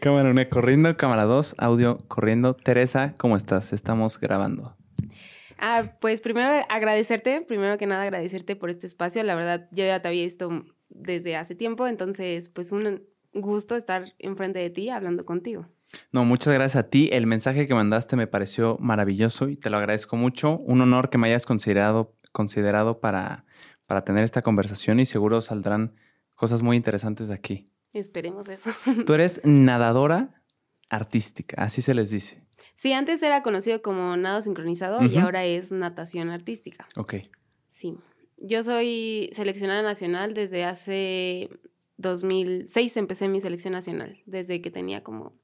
Cámara 1 corriendo, cámara 2, audio corriendo. Teresa, ¿cómo estás? Estamos grabando. Ah, pues primero agradecerte, primero que nada agradecerte por este espacio. La verdad, yo ya te había visto desde hace tiempo, entonces pues un gusto estar enfrente de ti hablando contigo. No, muchas gracias a ti. El mensaje que mandaste me pareció maravilloso y te lo agradezco mucho. Un honor que me hayas considerado, considerado para, para tener esta conversación y seguro saldrán cosas muy interesantes de aquí. Esperemos eso. Tú eres nadadora artística, así se les dice. Sí, antes era conocido como nado sincronizado y ahora es natación artística. Ok. Sí. Yo soy seleccionada nacional desde hace 2006, empecé mi selección nacional, desde que tenía como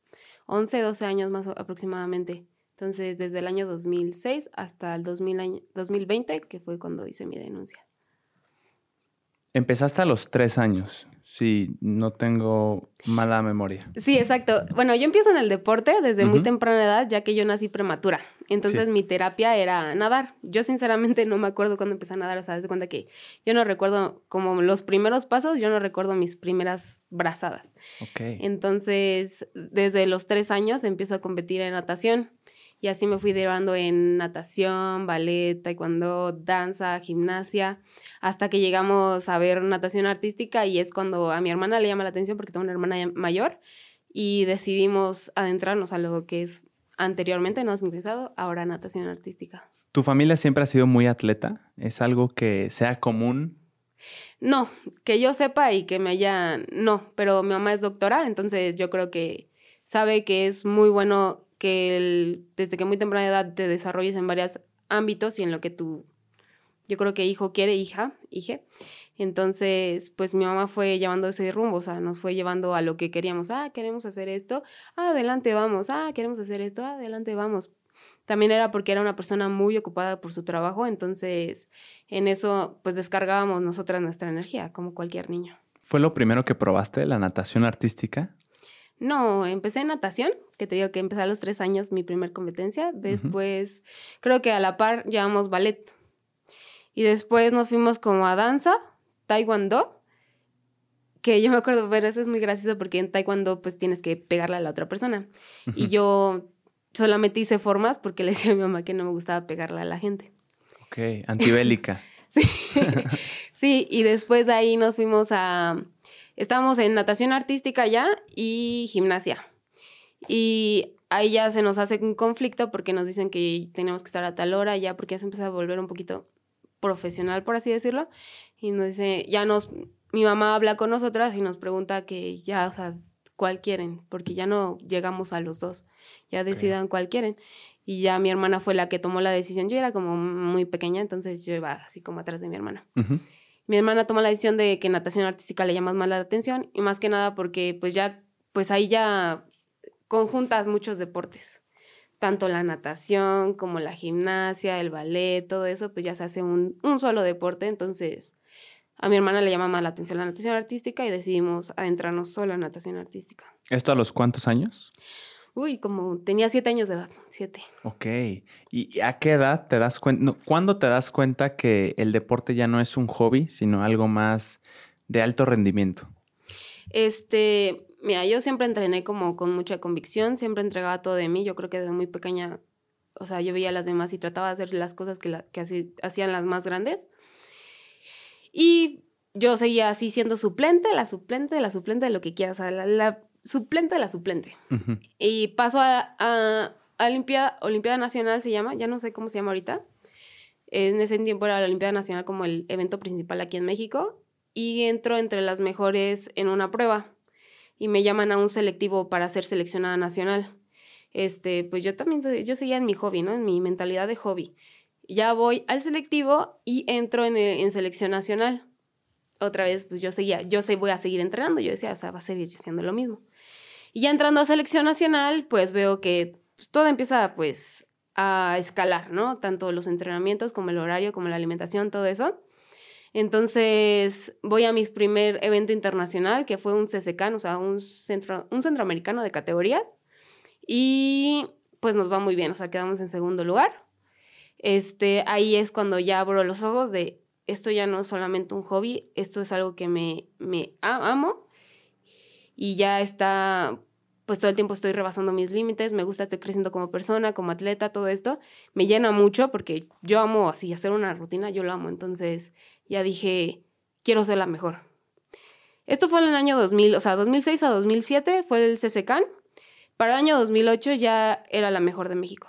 11, 12 años más aproximadamente. Entonces, desde el año 2006 hasta el 2020, que fue cuando hice mi denuncia. Empezaste a los tres años, si no tengo mala memoria. Sí, exacto. Bueno, yo empiezo en el deporte desde muy temprana edad, ya que yo nací prematura. Entonces mi terapia era nadar. Yo sinceramente no me acuerdo cuando empecé a nadar, o sea, de cuenta que yo no recuerdo como los primeros pasos, yo no recuerdo mis primeras brazadas. Ok. Entonces, desde los tres años empiezo a competir en natación. Y así me fui derivando en natación, ballet, taekwondo, danza, gimnasia, hasta que llegamos a ver natación artística y es cuando a mi hermana le llama la atención porque tengo una hermana mayor y decidimos adentrarnos a lo que es anteriormente no sincronizado, ahora natación artística. ¿Tu familia siempre ha sido muy atleta? ¿Es algo que sea común? No, que yo sepa y que me haya, no, pero mi mamá es doctora, entonces yo creo que sabe que es muy bueno que desde que muy temprana edad te desarrolles en varios ámbitos y en lo que tú, yo creo que hijo quiere, hija, hije. Entonces, pues mi mamá fue llevando ese rumbo, o sea, nos fue llevando a lo que queríamos. Ah, queremos hacer esto, adelante vamos. Ah, queremos hacer esto, adelante vamos. También era porque era una persona muy ocupada por su trabajo, entonces en eso pues descargábamos nosotras nuestra energía, como cualquier niño. ¿Fue lo primero que probaste, la natación artística? No, empecé en natación, que te digo que empecé a los tres años mi primer competencia. Después, creo que a la par llevamos ballet. Y después nos fuimos como a danza, taekwondo, que yo me acuerdo, pero eso es muy gracioso porque en taekwondo pues tienes que pegarle a la otra persona. Y yo solamente hice formas porque le decía a mi mamá que no me gustaba pegarle a la gente. Ok, antibélica. sí. sí, y después de ahí nos fuimos a Estábamos en natación artística ya y gimnasia. Y ahí ya se nos hace un conflicto porque nos dicen que tenemos que estar a tal hora ya porque ya se empieza a volver un poquito profesional, por así decirlo. Y nos dice, ya nos, mi mamá habla con nosotras y nos pregunta que ya, o sea, cuál quieren, porque ya no llegamos a los dos, ya decidan cuál quieren. Y ya mi hermana fue la que tomó la decisión. Yo era como muy pequeña, entonces yo iba así como atrás de mi hermana mi hermana toma la decisión de que natación artística le llama más la atención y más que nada porque pues ya, pues ahí ya conjuntas muchos deportes. Tanto la natación como la gimnasia, el ballet, todo eso, pues ya se hace un, un solo deporte. Entonces, a mi hermana le llama más la atención la natación artística y decidimos adentrarnos solo en natación artística. ¿Esto a los cuántos años? Uy, como tenía siete años de edad, siete. Ok. ¿Y a qué edad te das cuenta? ¿Cuándo te das cuenta que el deporte ya no es un hobby, sino algo más de alto rendimiento? Este, mira, yo siempre entrené como con mucha convicción, siempre entregaba todo de mí. Yo creo que desde muy pequeña, o sea, yo veía a las demás y trataba de hacer las cosas que, la, que hacían las más grandes. Y yo seguía así siendo suplente, la suplente, la suplente de lo que quieras. O sea, la suplente de la suplente. Y paso a, a, Olimpiada, Olimpiada Nacional, se llama, ya no sé cómo se llama ahorita. En ese tiempo era la Olimpiada Nacional como el evento principal aquí en México. Y entro entre las mejores en una prueba. Y me llaman a un selectivo para ser seleccionada nacional. Este, pues yo también, yo seguía en mi hobby, ¿no? En mi mentalidad de hobby. Ya voy al selectivo y entro en, en selección nacional otra vez, pues yo seguía, yo sé, voy a seguir entrenando. Yo decía, o sea, va a seguir siendo lo mismo. Y ya entrando a selección nacional, pues veo que pues, todo empieza pues a escalar, ¿no? Tanto los entrenamientos como el horario, como la alimentación, todo eso. Entonces voy a mi primer evento internacional, que fue un CCCAN, o sea, un, centro, un centroamericano de categorías. Y pues nos va muy bien, o sea, quedamos en segundo lugar. Este, ahí es cuando ya abro los ojos de esto ya no es solamente un hobby, esto es algo que me, me amo y ya está pues todo el tiempo estoy rebasando mis límites, me gusta, estoy creciendo como persona, como atleta, todo esto, me llena mucho porque yo amo así hacer una rutina, yo lo amo, entonces ya dije, quiero ser la mejor. Esto fue en el año 2000, o sea, 2006 a 2007 fue el CCCAN. Para el año 2008 ya era la mejor de México.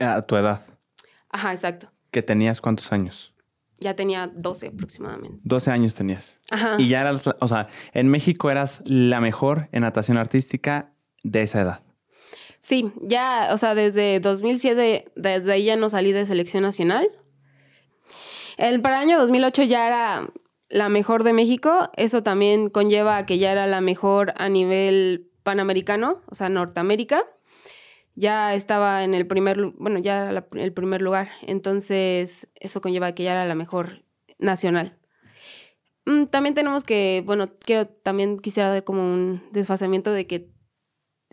a tu edad. Ajá, exacto. ¿Que tenías cuántos años? Ya tenía 12 aproximadamente. 12 años tenías. Ajá. Y ya eras, o sea, en México eras la mejor en natación artística de esa edad. Sí, ya, o sea, desde 2007, desde ahí ya no salí de selección nacional. El, para el año 2008 ya era la mejor de México. Eso también conlleva a que ya era la mejor a nivel panamericano, o sea, Norteamérica. Ya estaba en el primer, bueno, ya era el primer lugar. Entonces, eso conlleva que ya era la mejor nacional. Mm, también tenemos que, bueno, quiero, también quisiera dar como un desfasamiento de que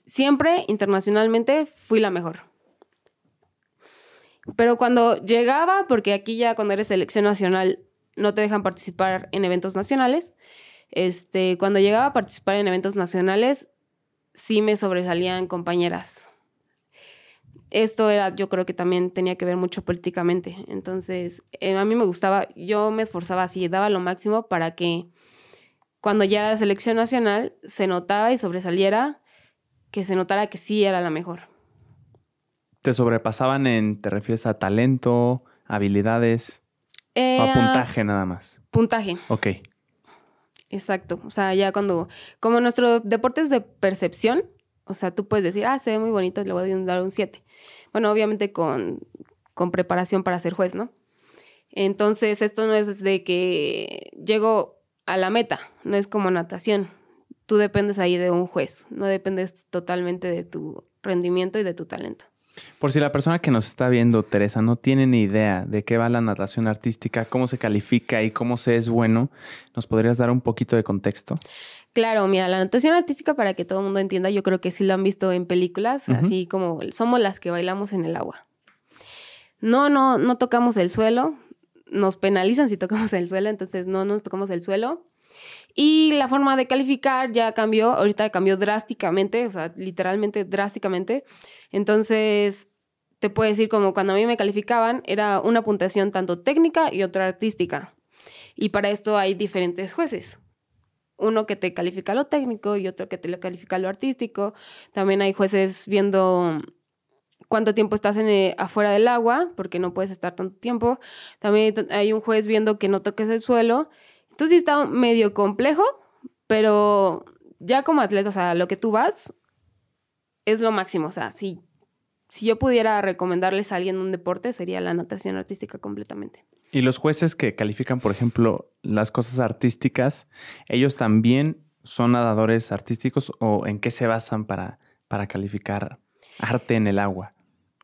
siempre internacionalmente fui la mejor. Pero cuando llegaba, porque aquí ya cuando eres selección nacional no te dejan participar en eventos nacionales, este, cuando llegaba a participar en eventos nacionales, sí me sobresalían compañeras. Esto era, yo creo que también tenía que ver mucho políticamente. Entonces, eh, a mí me gustaba, yo me esforzaba así, daba lo máximo para que cuando ya era la selección nacional se notaba y sobresaliera, que se notara que sí era la mejor. ¿Te sobrepasaban en, te refieres a talento, habilidades? o a eh, puntaje nada más. Puntaje. Ok. Exacto. O sea, ya cuando, como nuestro deporte es de percepción, o sea, tú puedes decir, ah, se ve muy bonito, le voy a dar un 7. Bueno, obviamente con, con preparación para ser juez, ¿no? Entonces, esto no es de que llego a la meta, no es como natación. Tú dependes ahí de un juez, no dependes totalmente de tu rendimiento y de tu talento. Por si la persona que nos está viendo, Teresa, no tiene ni idea de qué va la natación artística, cómo se califica y cómo se es bueno, ¿nos podrías dar un poquito de contexto? Claro, mira, la natación artística, para que todo el mundo entienda, yo creo que sí lo han visto en películas, así como somos las que bailamos en el agua. No, no, no tocamos el suelo, nos penalizan si tocamos el suelo, entonces no nos tocamos el suelo. Y la forma de calificar ya cambió, ahorita cambió drásticamente, o sea, literalmente drásticamente. Entonces, te puedo decir como cuando a mí me calificaban, era una puntuación tanto técnica y otra artística. Y para esto hay diferentes jueces. Uno que te califica lo técnico y otro que te lo califica lo artístico. También hay jueces viendo cuánto tiempo estás en eh, afuera del agua, porque no puedes estar tanto tiempo. También hay un juez viendo que no toques el suelo. Entonces está medio complejo, pero ya como atleta, o sea, lo que tú vas, es lo máximo. O sea, si, si yo pudiera recomendarles a alguien un deporte, sería la natación artística completamente. Y los jueces que califican, por ejemplo, las cosas artísticas, ¿ellos también son nadadores artísticos o en qué se basan para, para calificar arte en el agua?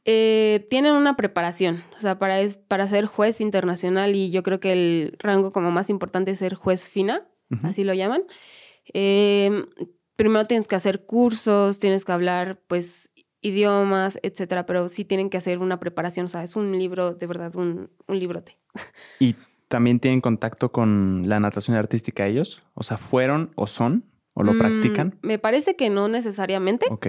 Eh, tienen una preparación, o sea, para, para ser juez internacional y yo creo que el rango como más importante es ser juez fina, así lo llaman. Eh, primero tienes que hacer cursos, tienes que hablar, pues, idiomas, etcétera, pero sí tienen que hacer una preparación, o sea, es un libro, de verdad, un, un librote. ¿Y también tienen contacto con la natación artística ellos? O sea, ¿fueron o son o lo mm, practican? Me parece que no necesariamente. Ok.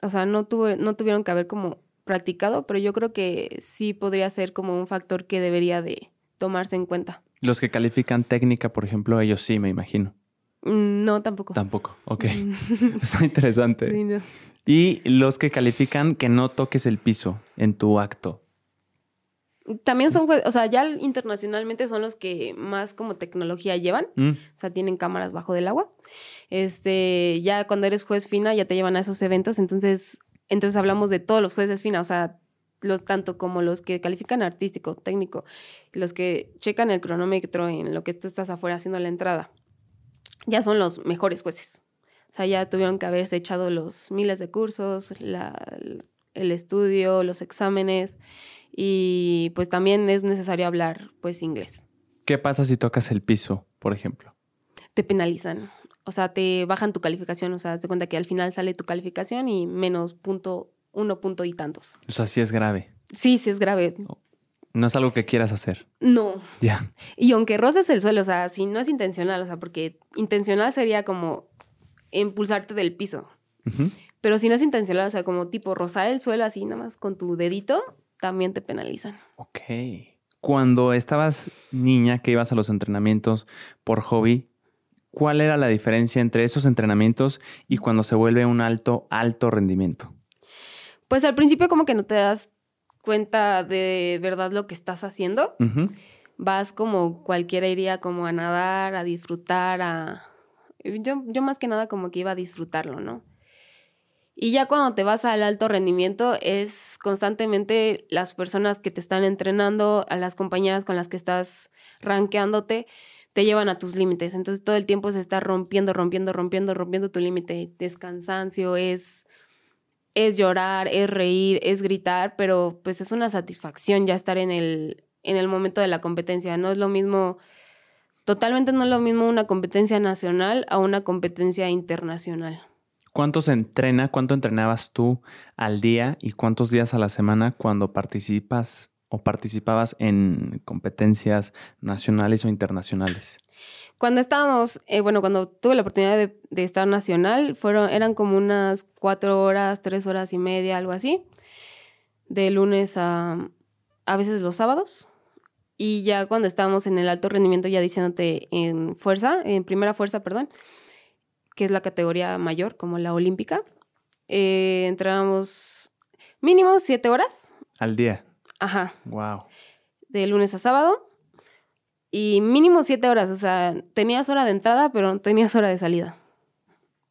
O sea, no, tuve, no tuvieron que haber como practicado, pero yo creo que sí podría ser como un factor que debería de tomarse en cuenta. Los que califican técnica, por ejemplo, ellos sí, me imagino. Mm, no, tampoco. Tampoco, ok. Está interesante. Sí, no. Y los que califican que no toques el piso en tu acto. También son, o sea, ya internacionalmente son los que más como tecnología llevan. Mm. O sea, tienen cámaras bajo del agua. Este, ya cuando eres juez fina, ya te llevan a esos eventos. Entonces, entonces hablamos de todos los jueces fina, o sea, los, tanto como los que califican artístico, técnico, los que checan el cronómetro en lo que tú estás afuera haciendo la entrada ya son los mejores jueces. O sea, ya tuvieron que haberse echado los miles de cursos, el estudio, los exámenes y pues también es necesario hablar pues inglés. ¿Qué pasa si tocas el piso, por ejemplo? Te penalizan. O sea, te bajan tu calificación. O sea, se cuenta que al final sale tu calificación y menos punto, uno punto y tantos. O sea, sí es grave. Sí, sí es grave. No es algo que quieras hacer. No. Ya. Y aunque roces el suelo, o sea, si no es intencional, o sea, porque intencional sería como impulsarte del piso. Pero si no es intencional, o sea, como tipo rozar el suelo así nada más con tu dedito, también te penalizan. Ok. Cuando estabas niña que ibas a los entrenamientos por hobby, ¿cuál era la diferencia entre esos entrenamientos y cuando se vuelve un alto, alto rendimiento? Pues al principio como que no te das cuenta de verdad lo que estás haciendo. Vas como cualquiera iría como a nadar, a disfrutar, a... Yo, yo más que nada como que iba a disfrutarlo, ¿no? Y ya cuando te vas al alto rendimiento es constantemente las personas que te están entrenando, a las compañeras con las que estás rankeándote, te llevan a tus límites. Entonces todo el tiempo se está rompiendo, rompiendo, rompiendo, rompiendo tu límite. Es cansancio, es es llorar, es reír, es gritar, pero pues es una satisfacción ya estar en el, en el momento de la competencia. No es lo mismo, totalmente no es lo mismo una competencia nacional a una competencia internacional. ¿Cuánto se entrena, cuánto entrenabas tú al día y cuántos días a la semana cuando participas o participabas en competencias nacionales o internacionales? Cuando estábamos, eh, bueno, cuando tuve la oportunidad de, estar nacional, fueron, eran como unas cuatro horas, tres horas y media, algo así, de lunes a a veces los sábados. Y ya cuando estábamos en el alto rendimiento, ya diciéndote en fuerza, en primera fuerza, perdón, que es la categoría mayor, como la olímpica, eh, entrábamos mínimo siete horas. Al día. Ajá. Wow. De lunes a sábado y mínimo siete horas, o sea, tenías hora de entrada, pero no tenías hora de salida.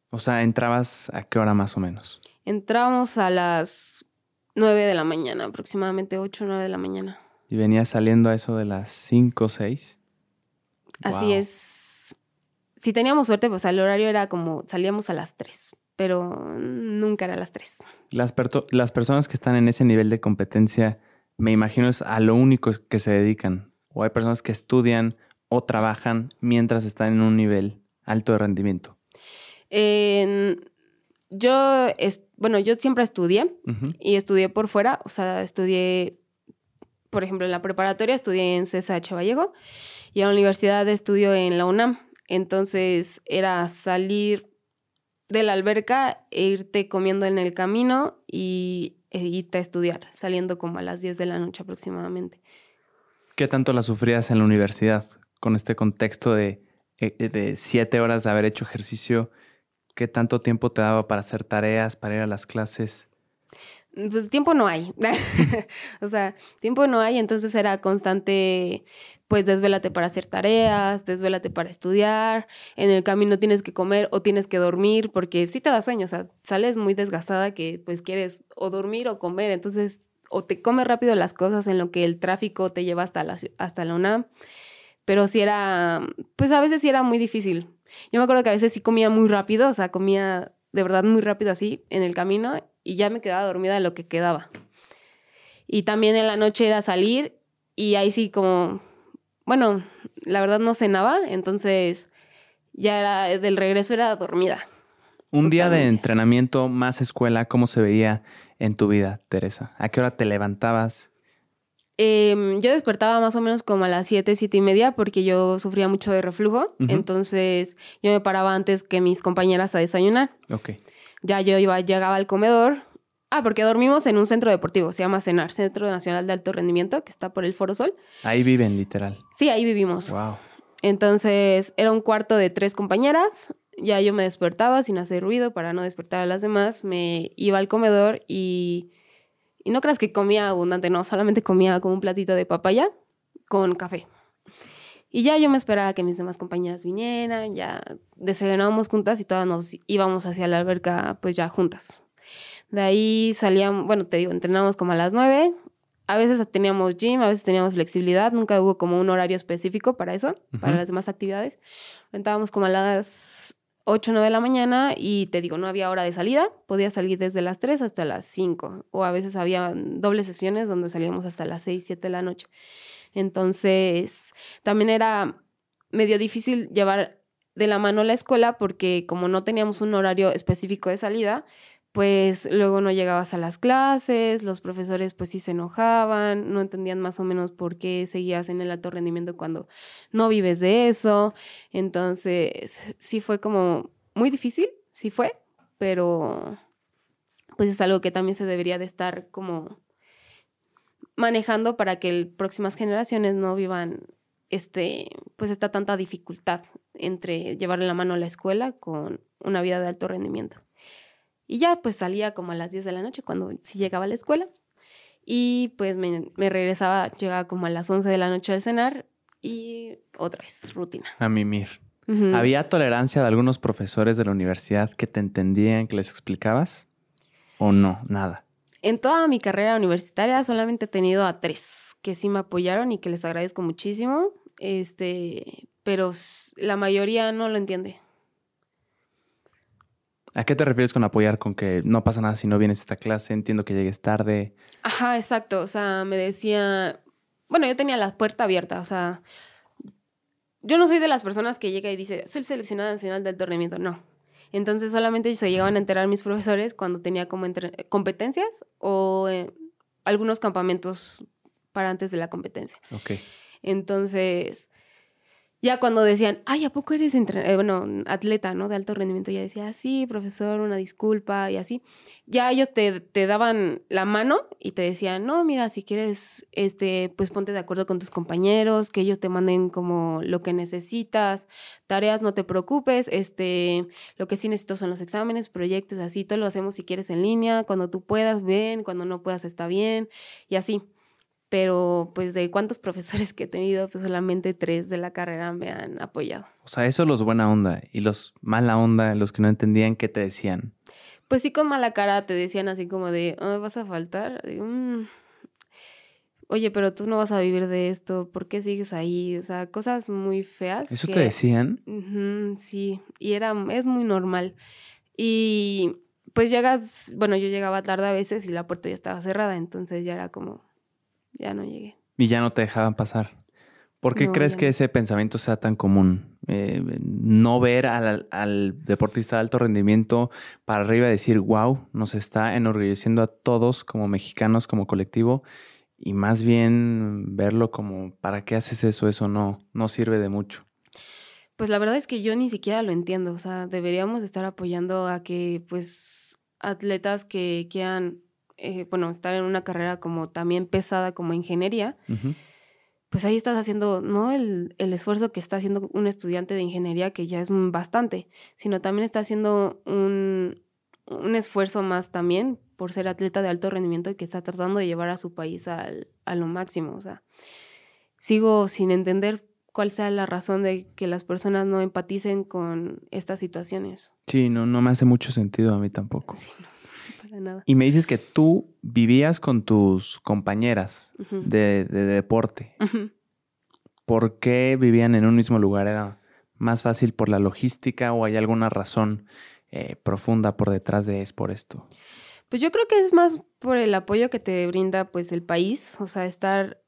O sea, ¿entrabas a qué hora más o menos? Entrábamos a las nueve de la mañana, aproximadamente ocho o nueve de la mañana. ¿Y venías saliendo a eso de las cinco o seis? Así es. Si teníamos suerte, pues el horario era como salíamos a las tres, pero nunca era a las tres. Las, las personas que están en ese nivel de competencia, me imagino es a lo único que se dedican o hay personas que estudian o trabajan mientras están en un nivel alto de rendimiento? yo, bueno, yo siempre estudié y estudié por fuera, o sea, estudié, por ejemplo, en la preparatoria estudié en CSH Vallejo y en la universidad estudio en la UNAM. Entonces era salir de la alberca e irte comiendo en el camino y e irte a estudiar, saliendo como a las 10 de la noche aproximadamente. ¿Qué tanto la sufrías en la universidad con este contexto de, eh, eh, de siete horas de haber hecho ejercicio? ¿Qué tanto tiempo te daba para hacer tareas, para ir a las clases? Pues tiempo no hay. o sea, tiempo no hay, entonces era constante, pues desvélate para hacer tareas, desvélate para estudiar, en el camino tienes que comer o tienes que dormir, porque sí te da sueño, o sea, sales muy desgastada que pues quieres o dormir o comer, entonces o te comes rápido las cosas en lo que el tráfico te lleva hasta la, hasta la UNAM. Pero sí era, pues a veces sí era muy difícil. Yo me acuerdo que a veces sí comía muy rápido, o sea, comía de verdad muy rápido así en el camino y ya me quedaba dormida de lo que quedaba. Y también en la noche era salir y ahí sí como, bueno, la verdad no cenaba, entonces ya era, del regreso era dormida. Un día de entrenamiento más escuela, ¿cómo se veía en tu vida, Teresa? ¿A qué hora te levantabas? Em, yo despertaba más o menos como a las 7, siete y media porque yo sufría mucho de reflujo. Entonces yo me paraba antes que mis compañeras a desayunar. Ok. Ya yo iba, llegaba al comedor. Ah, porque dormimos en un centro deportivo, se llama CENAR, Centro Nacional de Alto Rendimiento, que está por el Foro Sol. Ahí viven, literal. Sí, ahí vivimos. Wow. Entonces era un cuarto de tres compañeras ya yo me despertaba sin hacer ruido para no despertar a las demás, me iba al comedor y, y no creas que comía abundante, no, solamente comía como un platito de papaya con café. Y ya yo me esperaba que mis demás compañeras vinieran, ya desayunábamos juntas y todas nos íbamos hacia la alberca pues ya juntas. De ahí salíamos, bueno, te digo, entrenábamos como a las nueve. A veces teníamos gym, a veces teníamos flexibilidad, nunca hubo como un horario específico para eso, para las demás actividades. Entrábamos como a las 8 o 9 de la mañana y te digo, no había hora de salida, podía salir desde las 3 hasta las 5 o a veces había dobles sesiones donde salíamos hasta las 6, 7 de la noche. Entonces, también era medio difícil llevar de la mano la escuela porque como no teníamos un horario específico de salida, pues luego no llegabas a las clases, los profesores pues sí se enojaban, no entendían más o menos por qué seguías en el alto rendimiento cuando no vives de eso. Entonces sí fue como muy difícil sí fue, pero pues es algo que también se debería de estar como manejando para que próximas generaciones no vivan este, pues esta tanta dificultad entre llevarle la mano a la escuela con una vida de alto rendimiento. Y ya pues salía como a las 10 de la noche cuando sí llegaba a la escuela y pues me, regresaba, llegaba como a las 11 de la noche al cenar y otra vez rutina. A mimir. ¿Había tolerancia de algunos profesores de la universidad que te entendían, que les explicabas? ¿O no? Nada. En toda mi carrera universitaria solamente he tenido a tres que sí me apoyaron y que les agradezco muchísimo. Este, pero la mayoría no lo entiende. ¿A qué te refieres con apoyar? Con que no pasa nada si no vienes a esta clase, entiendo que llegues tarde. Ajá, exacto. O sea, me decía. Bueno, yo tenía la puerta abierta, o sea. Yo no soy de las personas que llega y dice, soy seleccionada nacional del torneo. No. Entonces solamente se llegaban a enterar mis profesores cuando tenía como competencias o eh, algunos campamentos para antes de la competencia. Ok. Entonces, ya cuando decían, ay, ¿a poco eres eh, bueno, atleta, ¿no? De alto rendimiento, ya decía, sí, profesor, una disculpa y así. Ya ellos te, te, daban la mano y te decían, no, mira, si quieres, este, pues ponte de acuerdo con tus compañeros, que ellos te manden como lo que necesitas, tareas, no te preocupes, este, lo que sí necesito son los exámenes, proyectos, así, todo lo hacemos si quieres en línea, cuando tú puedas, ven, cuando no puedas, está bien, y así pero pues de cuántos profesores que he tenido, pues solamente tres de la carrera me han apoyado. O sea, eso los buena onda y los mala onda, los que no entendían, ¿qué te decían? Pues sí, con mala cara te decían así como de, oh, vas a faltar. Mm, oye, pero tú no vas a vivir de esto, ¿por qué sigues ahí? O sea, cosas muy feas. ¿Eso te decían? sí, y era, es muy normal. Y pues llegas, bueno, yo llegaba tarde a veces y la puerta ya estaba cerrada, entonces ya era como, ya no llegué. Y ya no te dejaban pasar. ¿Por qué crees que ese pensamiento sea tan común? Eh, no ver al, deportista de alto rendimiento para arriba y decir, wow, nos está enorgulleciendo a todos como mexicanos, como colectivo, y más bien verlo como, ¿para qué haces eso? Eso no, no sirve de mucho. Pues la verdad es que yo ni siquiera lo entiendo. O sea, deberíamos estar apoyando a que, pues, atletas que quieran eh, bueno, estar en una carrera como también pesada como ingeniería, pues ahí estás haciendo no el, el, esfuerzo que está haciendo un estudiante de ingeniería, que ya es bastante, sino también está haciendo un, un esfuerzo más también por ser atleta de alto rendimiento y que está tratando de llevar a su país al, a lo máximo. O sea, sigo sin entender cuál sea la razón de que las personas no empaticen con estas situaciones. Sí, no, no me hace mucho sentido a mí tampoco. Sí, no. Y me dices que tú vivías con tus compañeras de, deporte. ¿Por qué vivían en un mismo lugar? ¿Era más fácil por la logística o hay alguna razón eh, profunda por detrás de es por esto? Pues yo creo que es más por el apoyo que te brinda pues el país, o sea, estar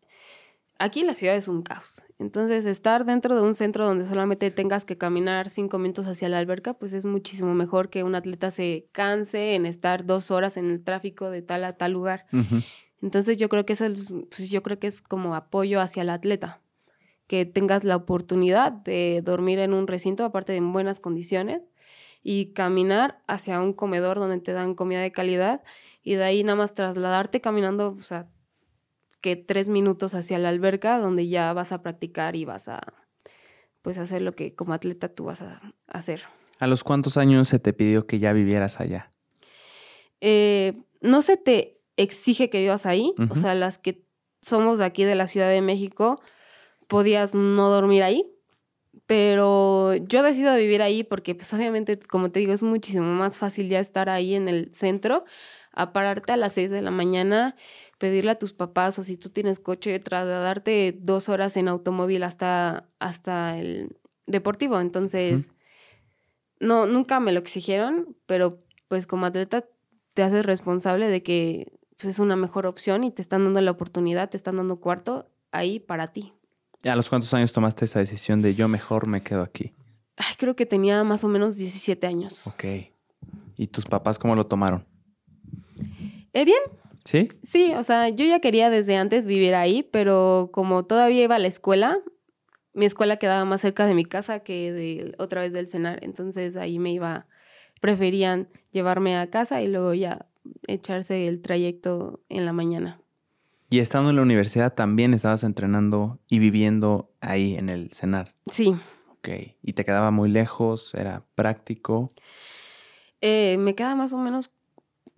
aquí en la ciudad es un caos. Entonces, estar dentro de un centro donde solamente tengas que caminar cinco minutos hacia la alberca, pues es muchísimo mejor que un atleta se canse en estar dos horas en el tráfico de tal a tal lugar. Entonces, yo creo que eso es, pues yo creo que es como apoyo hacia el atleta. Que tengas la oportunidad de dormir en un recinto, aparte de en buenas condiciones, y caminar hacia un comedor donde te dan comida de calidad, y de ahí nada más trasladarte caminando, o sea, que tres minutos hacia la alberca donde ya vas a practicar y vas a pues hacer lo que como atleta tú vas a hacer. ¿A los cuántos años se te pidió que ya vivieras allá? Eh, no se te exige que vivas ahí, o sea, las que somos de aquí de la Ciudad de México, podías no dormir ahí, pero yo decido vivir ahí porque pues obviamente, como te digo, es muchísimo más fácil ya estar ahí en el centro, a pararte a las seis de la mañana pedirle a tus papás o si tú tienes coche, trasladarte dos horas en automóvil hasta, hasta el deportivo. Entonces, no, nunca me lo exigieron, pero pues como atleta te haces responsable de que pues, es una mejor opción y te están dando la oportunidad, te están dando cuarto ahí para ti. ¿A los cuántos años tomaste esa decisión de yo mejor me quedo aquí? creo que tenía más o menos 17 años. Ok. ¿Y tus papás cómo lo tomaron? Eh, bien, ¿Sí? Sí, o sea, yo ya quería desde antes vivir ahí, pero como todavía iba a la escuela, mi escuela quedaba más cerca de mi casa que de otra vez del cenar, entonces ahí me iba preferían llevarme a casa y luego ya echarse el trayecto en la mañana. Y estando en la universidad también estabas entrenando y viviendo ahí en el CENAR. Sí. Ok. ¿Y te quedaba muy lejos? ¿Era práctico? Eh, me queda más o menos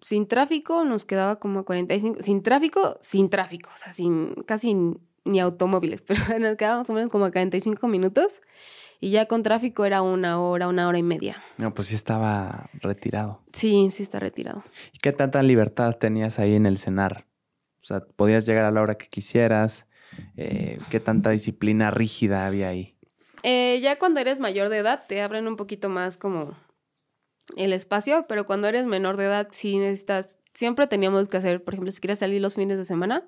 sin tráfico, nos quedaba como 45. Sin tráfico, sin tráfico, o sea, sin casi ni automóviles, pero nos quedaba más o menos como a 45 minutos. Y ya con tráfico era una hora, una hora y media. No, pues sí estaba retirado. Sí, sí está retirado. ¿Y qué tanta libertad tenías ahí en el cenar? O sea, podías llegar a la hora que quisieras. Eh, ¿Qué tanta disciplina rígida había ahí? Eh, ya cuando eres mayor de edad te abren un poquito más como el espacio, pero cuando eres menor de edad sí necesitas, siempre teníamos que hacer, por ejemplo, si quieres salir los fines de semana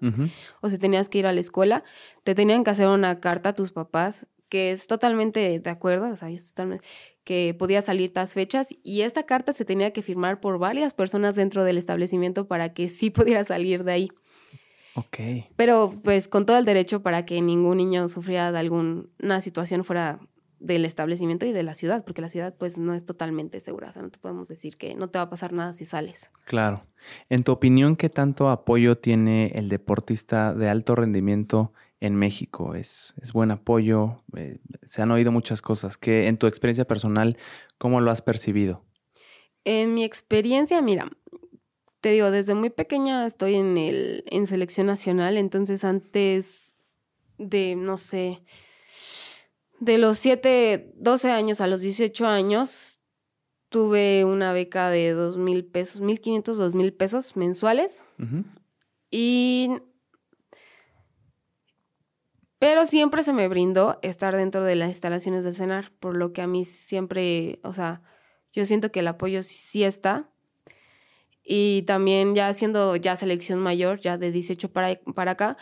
o si tenías que ir a la escuela, te tenían que hacer una carta a tus papás que es totalmente de acuerdo, o sea, es totalmente que podía salir tas fechas y esta carta se tenía que firmar por varias personas dentro del establecimiento para que sí pudiera salir de ahí. Ok. Pero pues con todo el derecho para que ningún niño sufriera de alguna situación fuera del establecimiento y de la ciudad, porque la ciudad pues no es totalmente segura, o sea, no te podemos decir que no te va a pasar nada si sales. Claro. En tu opinión, ¿qué tanto apoyo tiene el deportista de alto rendimiento en México? ¿Es, es buen apoyo? Eh, se han oído muchas cosas. que en tu experiencia personal, cómo lo has percibido? En mi experiencia, mira, te digo, desde muy pequeña estoy en, el, en selección nacional, entonces antes de, no sé, de los 7, 12 años a los 18 años, tuve una beca de 2 mil pesos, 1.500, 2 mil pesos mensuales. Y... Pero siempre se me brindó estar dentro de las instalaciones del CENAR, por lo que a mí siempre, o sea, yo siento que el apoyo sí está. Y también ya siendo ya selección mayor, ya de 18 para, para acá,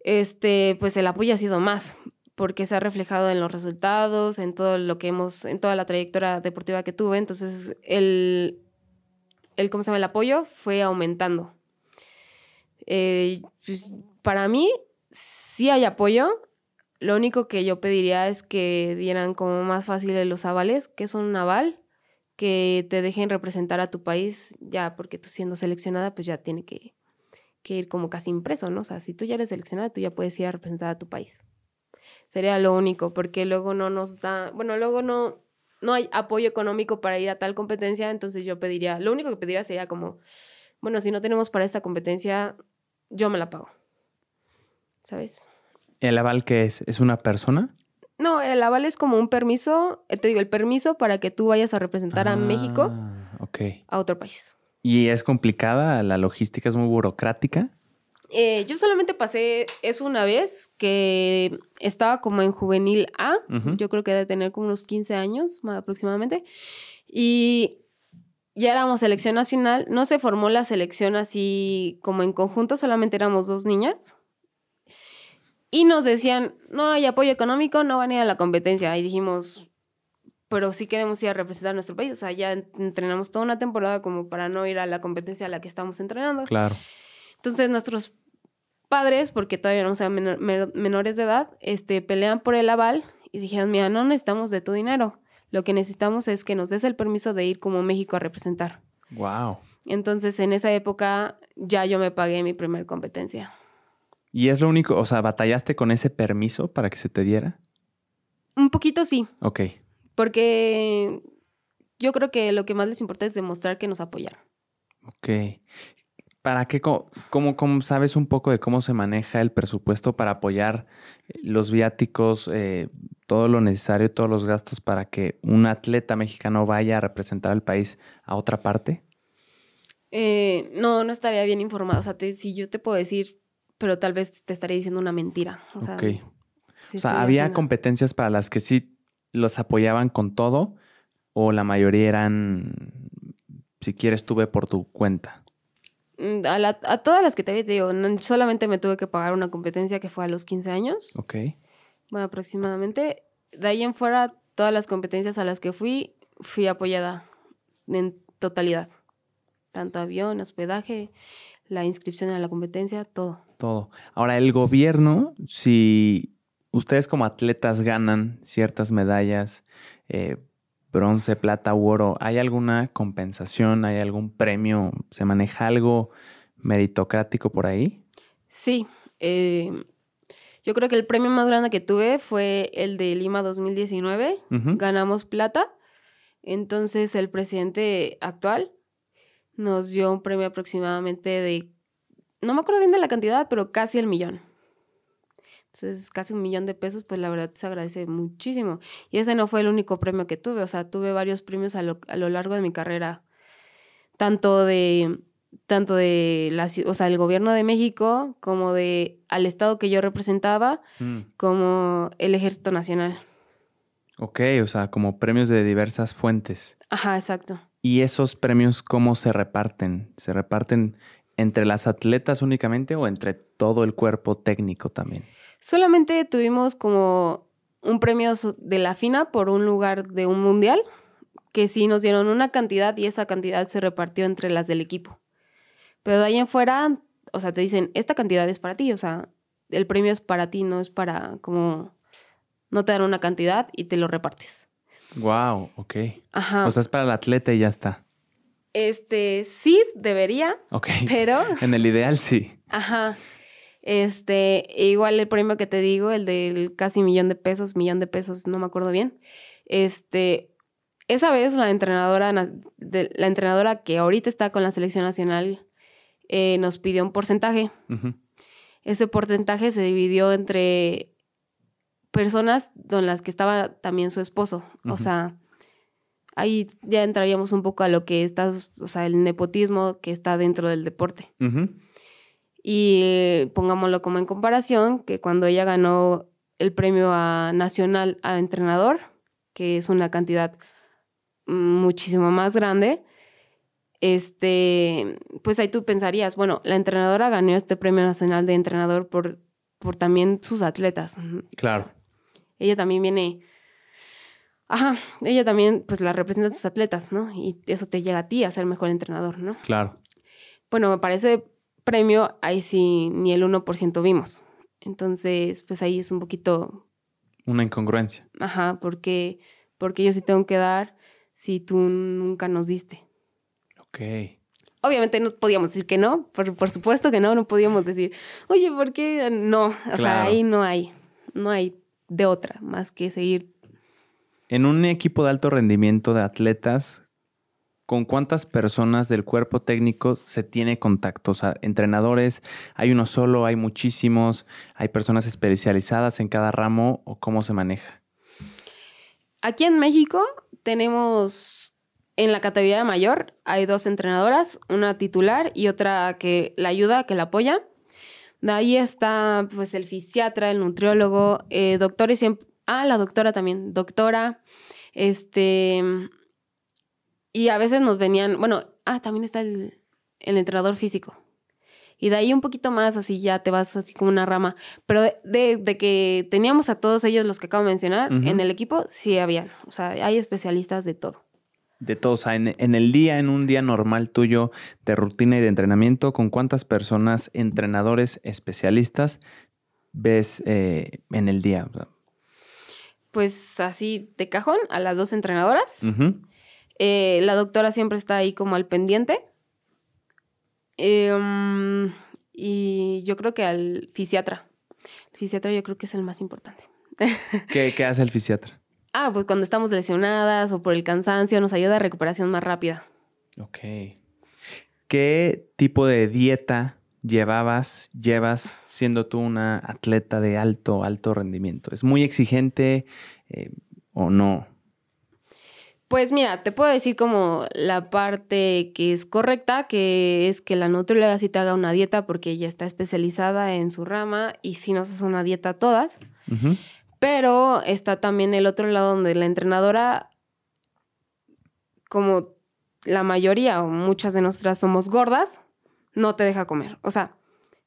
este, pues el apoyo ha sido más, porque se ha reflejado en los resultados, en todo lo que hemos, en toda la trayectoria deportiva que tuve. Entonces, el, el ¿cómo se llama? El apoyo fue aumentando. Eh, pues, para mí, sí hay apoyo. Lo único que yo pediría es que dieran como más fáciles los avales, que es un aval, que te dejen representar a tu país, ya porque tú siendo seleccionada, pues ya tiene que, que ir como casi impreso, ¿no? O sea, si tú ya eres seleccionada, tú ya puedes ir a representar a tu país. Sería lo único, porque luego no nos da, bueno, luego no, no hay apoyo económico para ir a tal competencia, entonces yo pediría, lo único que pediría sería como, bueno, si no tenemos para esta competencia, yo me la pago. ¿Sabes? ¿El aval qué es? ¿Es una persona? No, el aval es como un permiso, eh, te digo, el permiso para que tú vayas a representar a México Ah, a otro país. ¿Y es complicada? ¿La logística es muy burocrática? Eh, yo solamente pasé eso una vez que estaba como en juvenil A, yo creo que debe tener como unos 15 años más aproximadamente, y ya éramos selección nacional, no se formó la selección así como en conjunto, solamente éramos dos niñas. Y nos decían, no hay apoyo económico, no van a ir a la competencia. Y dijimos, pero sí queremos ir a representar a nuestro país. O sea, ya entrenamos toda una temporada como para no ir a la competencia a la que estamos entrenando. Claro. Entonces nuestros padres, porque todavía no sean menor- menor- menores de edad, este, pelean por el aval y dijeron, mira, no necesitamos de tu dinero. Lo que necesitamos es que nos des el permiso de ir como México a representar. Wow. Entonces en esa época ya yo me pagué mi primer competencia. ¿Y es lo único? O sea, ¿batallaste con ese permiso para que se te diera? Un poquito sí, Ok. porque yo creo que lo que más les importa es demostrar que nos apoyaron. Ok. ¿Para qué? ¿Cómo, cómo sabes un poco de cómo se maneja el presupuesto para apoyar eh, los viáticos, eh, todo lo necesario, todos los gastos para que un atleta mexicano vaya a representar al país a otra parte? Eh, no, no estaría bien informado. O sea, te- si yo te puedo decir, pero tal vez te estaría diciendo una mentira. O sea, sí o sea, ¿había ajena. competencias para las que sí los apoyaban con todo o la mayoría eran, si quieres, tuve por tu cuenta? Mm, A, la- a todas las que te vi, te digo, no- solamente me tuve que pagar una competencia que fue a los 15 años, Ok. bueno, aproximadamente. De ahí en fuera, todas las competencias a las que fui, fui apoyada en totalidad. Tanto avión, hospedaje, la inscripción a la competencia, todo. Todo. Ahora, el gobierno, si ustedes como atletas ganan ciertas medallas, eh, bronce, plata u oro, ¿hay alguna compensación? ¿Hay algún premio? ¿Se maneja algo meritocrático por ahí? Sí. Eh, yo creo que el premio más grande que tuve fue el de Lima 2019. Ganamos plata. Entonces el presidente actual nos dio un premio aproximadamente de, no me acuerdo bien de la cantidad, pero casi el millón. Entonces, casi un millón de pesos, pues la verdad se agradece muchísimo. Y ese no fue el único premio que tuve, o sea, tuve varios premios a lo, a lo largo de mi carrera, tanto de tanto de la, o sea, el gobierno de México como de al estado que yo representaba, mm. como el Ejército Nacional. Ok, o sea, como premios de diversas fuentes. Ajá, exacto. ¿Y esos premios cómo se reparten? ¿Se reparten entre las atletas únicamente o entre todo el cuerpo técnico también? Solamente tuvimos como un premio de la FINA por un lugar de un mundial, que sí nos dieron una cantidad y esa cantidad se repartió entre las del equipo. Pero de ahí en fuera, o sea, te dicen, esta cantidad es para ti, o sea, el premio es para ti, no es para como, no te dan una cantidad y te lo repartes. Wow, ok. Ajá. O sea, es para el atleta y ya está. Este, sí, debería. Ok. Pero. en el ideal sí. Ajá. Este, igual el premio que te digo, el del casi millón de pesos, millón de pesos, no me acuerdo bien. Este, esa vez la entrenadora, la entrenadora que ahorita está con la selección nacional eh, nos pidió un porcentaje. Ese porcentaje se dividió entre personas con las que estaba también su esposo. O sea, ahí ya entraríamos un poco a lo que está, o sea, el nepotismo que está dentro del deporte. Y pongámoslo como en comparación, que cuando ella ganó el premio a nacional a entrenador, que es una cantidad muchísimo más grande, este, pues ahí tú pensarías, bueno, la entrenadora ganó este premio nacional de entrenador por, por también sus atletas. Claro. ella también viene, ajá, ella también pues la representa a sus atletas, ¿no? Y eso te llega a ti a ser mejor entrenador, ¿no? Claro. Bueno, me parece premio, ahí sí ni el 1% vimos. Entonces, pues ahí es un poquito... Una incongruencia. Ajá, porque, porque yo sí tengo que dar si tú nunca nos diste. Ok. Obviamente no podíamos decir que no, por, por supuesto que no, no podíamos decir, oye, ¿por qué no? O sea, ahí no hay, no hay de otra más que seguir. En un equipo de alto rendimiento de atletas, ¿con cuántas personas del cuerpo técnico se tiene contacto? O sea, entrenadores, ¿hay uno solo? ¿Hay muchísimos? ¿Hay personas especializadas en cada ramo? ¿O cómo se maneja? Aquí en México tenemos, en la categoría mayor, hay dos entrenadoras, una titular y otra que la ayuda, que la apoya. De ahí está pues el fisiatra, el nutriólogo, eh, doctor y siempre... Ah, la doctora también, doctora, este y a veces nos venían, bueno, ah, también está el, entrenador físico. Y de ahí un poquito más, así ya te vas así como una rama. Pero de, que teníamos a todos ellos los que acabo de mencionar en el equipo, sí había. O sea, hay especialistas de todo. De todos. O sea, en, el día, en un día normal tuyo de rutina y de entrenamiento, ¿con cuántas personas, entrenadores, especialistas ves eh, en el día? Pues así de cajón, a las dos entrenadoras. Eh, la doctora siempre está ahí como al pendiente. Em, y yo creo que al fisiatra. El fisiatra yo creo que es el más importante. ¿Qué, hace el fisiatra? Ah, pues cuando estamos lesionadas o por el cansancio nos ayuda a recuperación más rápida. Ok. ¿Qué tipo de dieta llevabas, llevas siendo tú una atleta de alto, alto rendimiento? ¿Es muy exigente eh, o no? Pues mira, te puedo decir como la parte que es correcta, que es que la nutrióloga sí te haga una dieta porque ella está especializada en su rama y si nos hace una dieta todas. Pero está también el otro lado donde la entrenadora, como la mayoría o muchas de nosotras somos gordas, no te deja comer. O sea,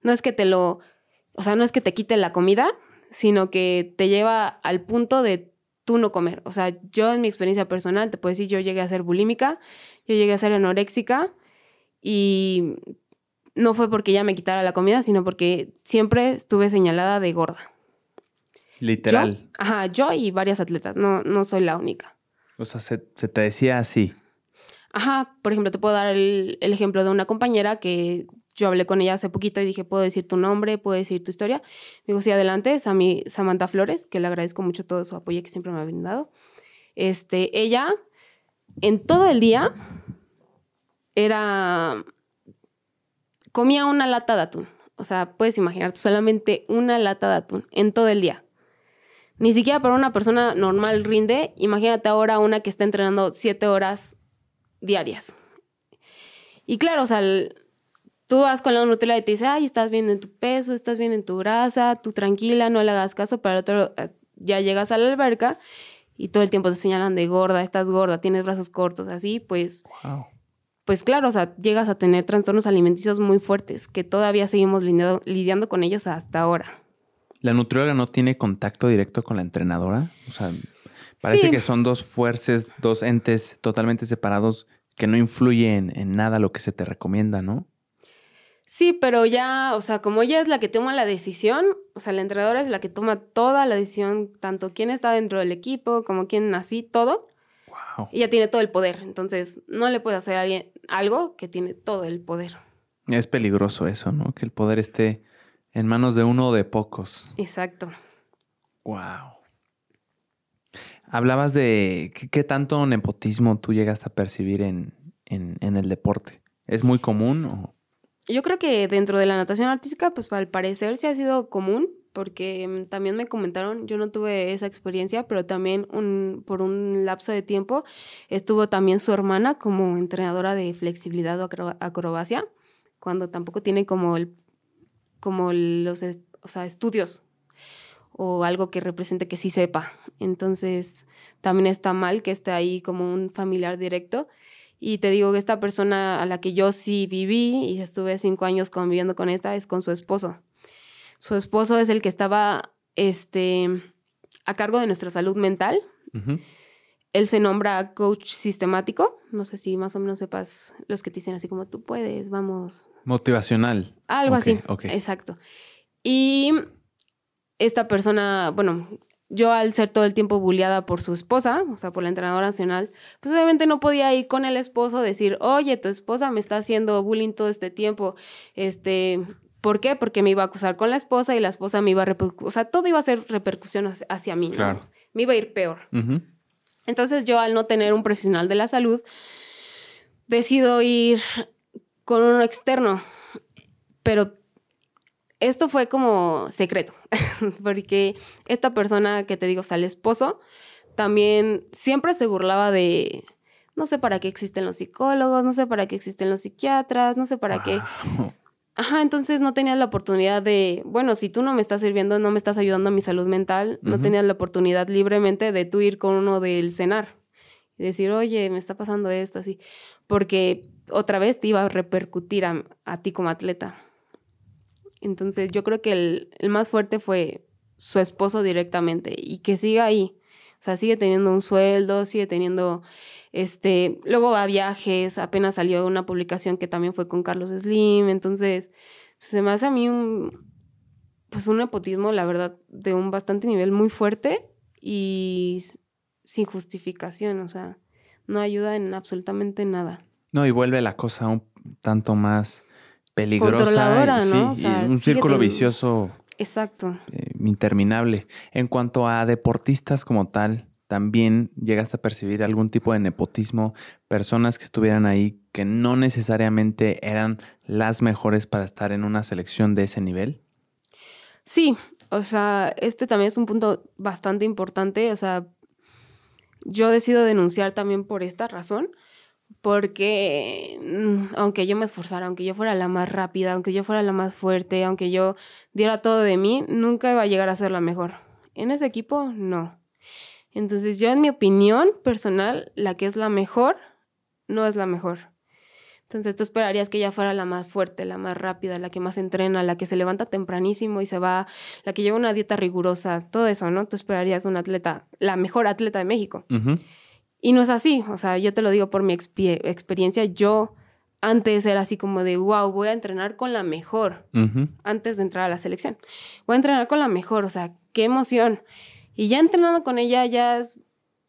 no es que te lo, o sea, no es que te quite la comida, sino que te lleva al punto de tú no comer. O sea, yo en mi experiencia personal te puedo decir, yo llegué a ser bulímica, yo llegué a ser anoréxica y no fue porque ella me quitara la comida, sino porque siempre estuve señalada de gorda. Literal. ajá, yo y varias atletas, no, no soy la única. O sea, se, te decía así. Ajá, por ejemplo, te puedo dar el, ejemplo de una compañera que yo hablé con ella hace poquito y dije, ¿puedo decir tu nombre? ¿Puedo decir tu historia? Me dijo, sí, adelante, es a Samantha Flores, que le agradezco mucho todo su apoyo que siempre me ha brindado. Este, ella, en todo el día, era... comía una lata de atún. O sea, puedes imaginarte solamente una lata de atún en todo el día. Ni siquiera para una persona normal rinde. Imagínate ahora una que está entrenando siete horas diarias. Y claro, o sea, tú vas con la nutrióloga y te dice, ay, estás bien en tu peso, estás bien en tu grasa, tú tranquila, no le hagas caso, pero otro, eh, ya llegas a la alberca y todo el tiempo te señalan de gorda, estás gorda, tienes brazos cortos, así, pues pues claro, o sea, llegas a tener trastornos alimenticios muy fuertes que todavía seguimos lidiando, con ellos hasta ahora. ¿La nutrióloga no tiene contacto directo con la entrenadora? O sea, parece que son dos fuerzas, dos entes totalmente separados que no influyen en nada lo que se te recomienda, ¿no? Sí, pero ya, o sea, como ella es la que toma la decisión, o sea, la entrenadora es la que toma toda la decisión, tanto quién está dentro del equipo como quién así, todo. Wow. Ella tiene todo el poder, entonces no le puede hacer a alguien algo que tiene todo el poder. Es peligroso eso, ¿no? Que el poder esté en manos de uno o de pocos. Exacto. Wow. Hablabas de qué, tanto nepotismo tú llegaste a percibir en, en, el deporte. ¿Es muy común? O? Yo creo que dentro de la natación artística, pues al parecer sí ha sido común, porque mm, también me comentaron, yo no tuve esa experiencia, pero también un, por un lapso de tiempo estuvo también su hermana como entrenadora de flexibilidad o acrobacia, cuando tampoco tiene como, el, como los o sea, estudios o algo que represente que sí sepa. Entonces, también está mal que esté ahí como un familiar directo. Y te digo que esta persona a la que yo sí viví y estuve cinco años conviviendo con esta es con su esposo. Su esposo es el que estaba este, a cargo de nuestra salud mental. Él se nombra coach sistemático. No sé si más o menos sepas los que te dicen así como tú puedes, vamos. Motivacional. Algo así. Exacto. Y esta persona, bueno, yo al ser todo el tiempo bulliada por su esposa, o sea, por la entrenadora nacional, pues obviamente no podía ir con el esposo decir, oye, tu esposa me está haciendo bullying todo este tiempo, este, ¿Por qué? Porque me iba a acusar con la esposa y la esposa me iba a repercutir, o sea, todo iba a ser repercusión hacia, mí, ¿no? Me iba a ir peor. Entonces yo al no tener un profesional de la salud, decido ir con uno externo, pero esto fue como secreto, porque esta persona que te digo, o sea, el esposo, también siempre se burlaba de, no sé para qué existen los psicólogos, no sé para qué existen los psiquiatras, no sé para qué. Ajá, entonces no tenías la oportunidad de, bueno, si tú no me estás sirviendo, no me estás ayudando a mi salud mental, no tenías la oportunidad libremente de tú ir con uno del cenar y decir, oye, me está pasando esto, así, porque otra vez te iba a repercutir a, ti como atleta. Entonces yo creo que el, más fuerte fue su esposo directamente y que siga ahí. O sea, sigue teniendo un sueldo, sigue teniendo este, luego va a viajes, apenas salió una publicación que también fue con Carlos Slim, entonces se me hace a mí un, pues un nepotismo, la verdad, de un bastante nivel muy fuerte y sin justificación, o sea, no ayuda en absolutamente nada. No, y vuelve la cosa un tanto más peligrosa. Controladora, ¿no? un círculo vicioso. Exacto. Eh, interminable. En cuanto a deportistas como tal, también llegaste a percibir algún tipo de nepotismo, personas que estuvieran ahí que no necesariamente eran las mejores para estar en una selección de ese nivel? Sí, o sea, este también es un punto bastante importante, o sea, yo decido denunciar también por esta razón, porque mm, aunque yo me esforzara, aunque yo fuera la más rápida, aunque yo fuera la más fuerte, aunque yo diera todo de mí, nunca iba a llegar a ser la mejor. En ese equipo, no. Entonces yo en mi opinión personal, la que es la mejor, no es la mejor. Entonces tú esperarías que ella fuera la más fuerte, la más rápida, la que más entrena, la que se levanta tempranísimo y se va, la que lleva una dieta rigurosa, todo eso, ¿no? Tú esperarías una atleta, la mejor atleta de México. Y no es así, o sea, yo te lo digo por mi experiencia, yo antes era así como de, wow, voy a entrenar con la mejor, antes de entrar a la selección. Voy a entrenar con la mejor, o sea, qué emoción. Y ya entrenando con ella, ya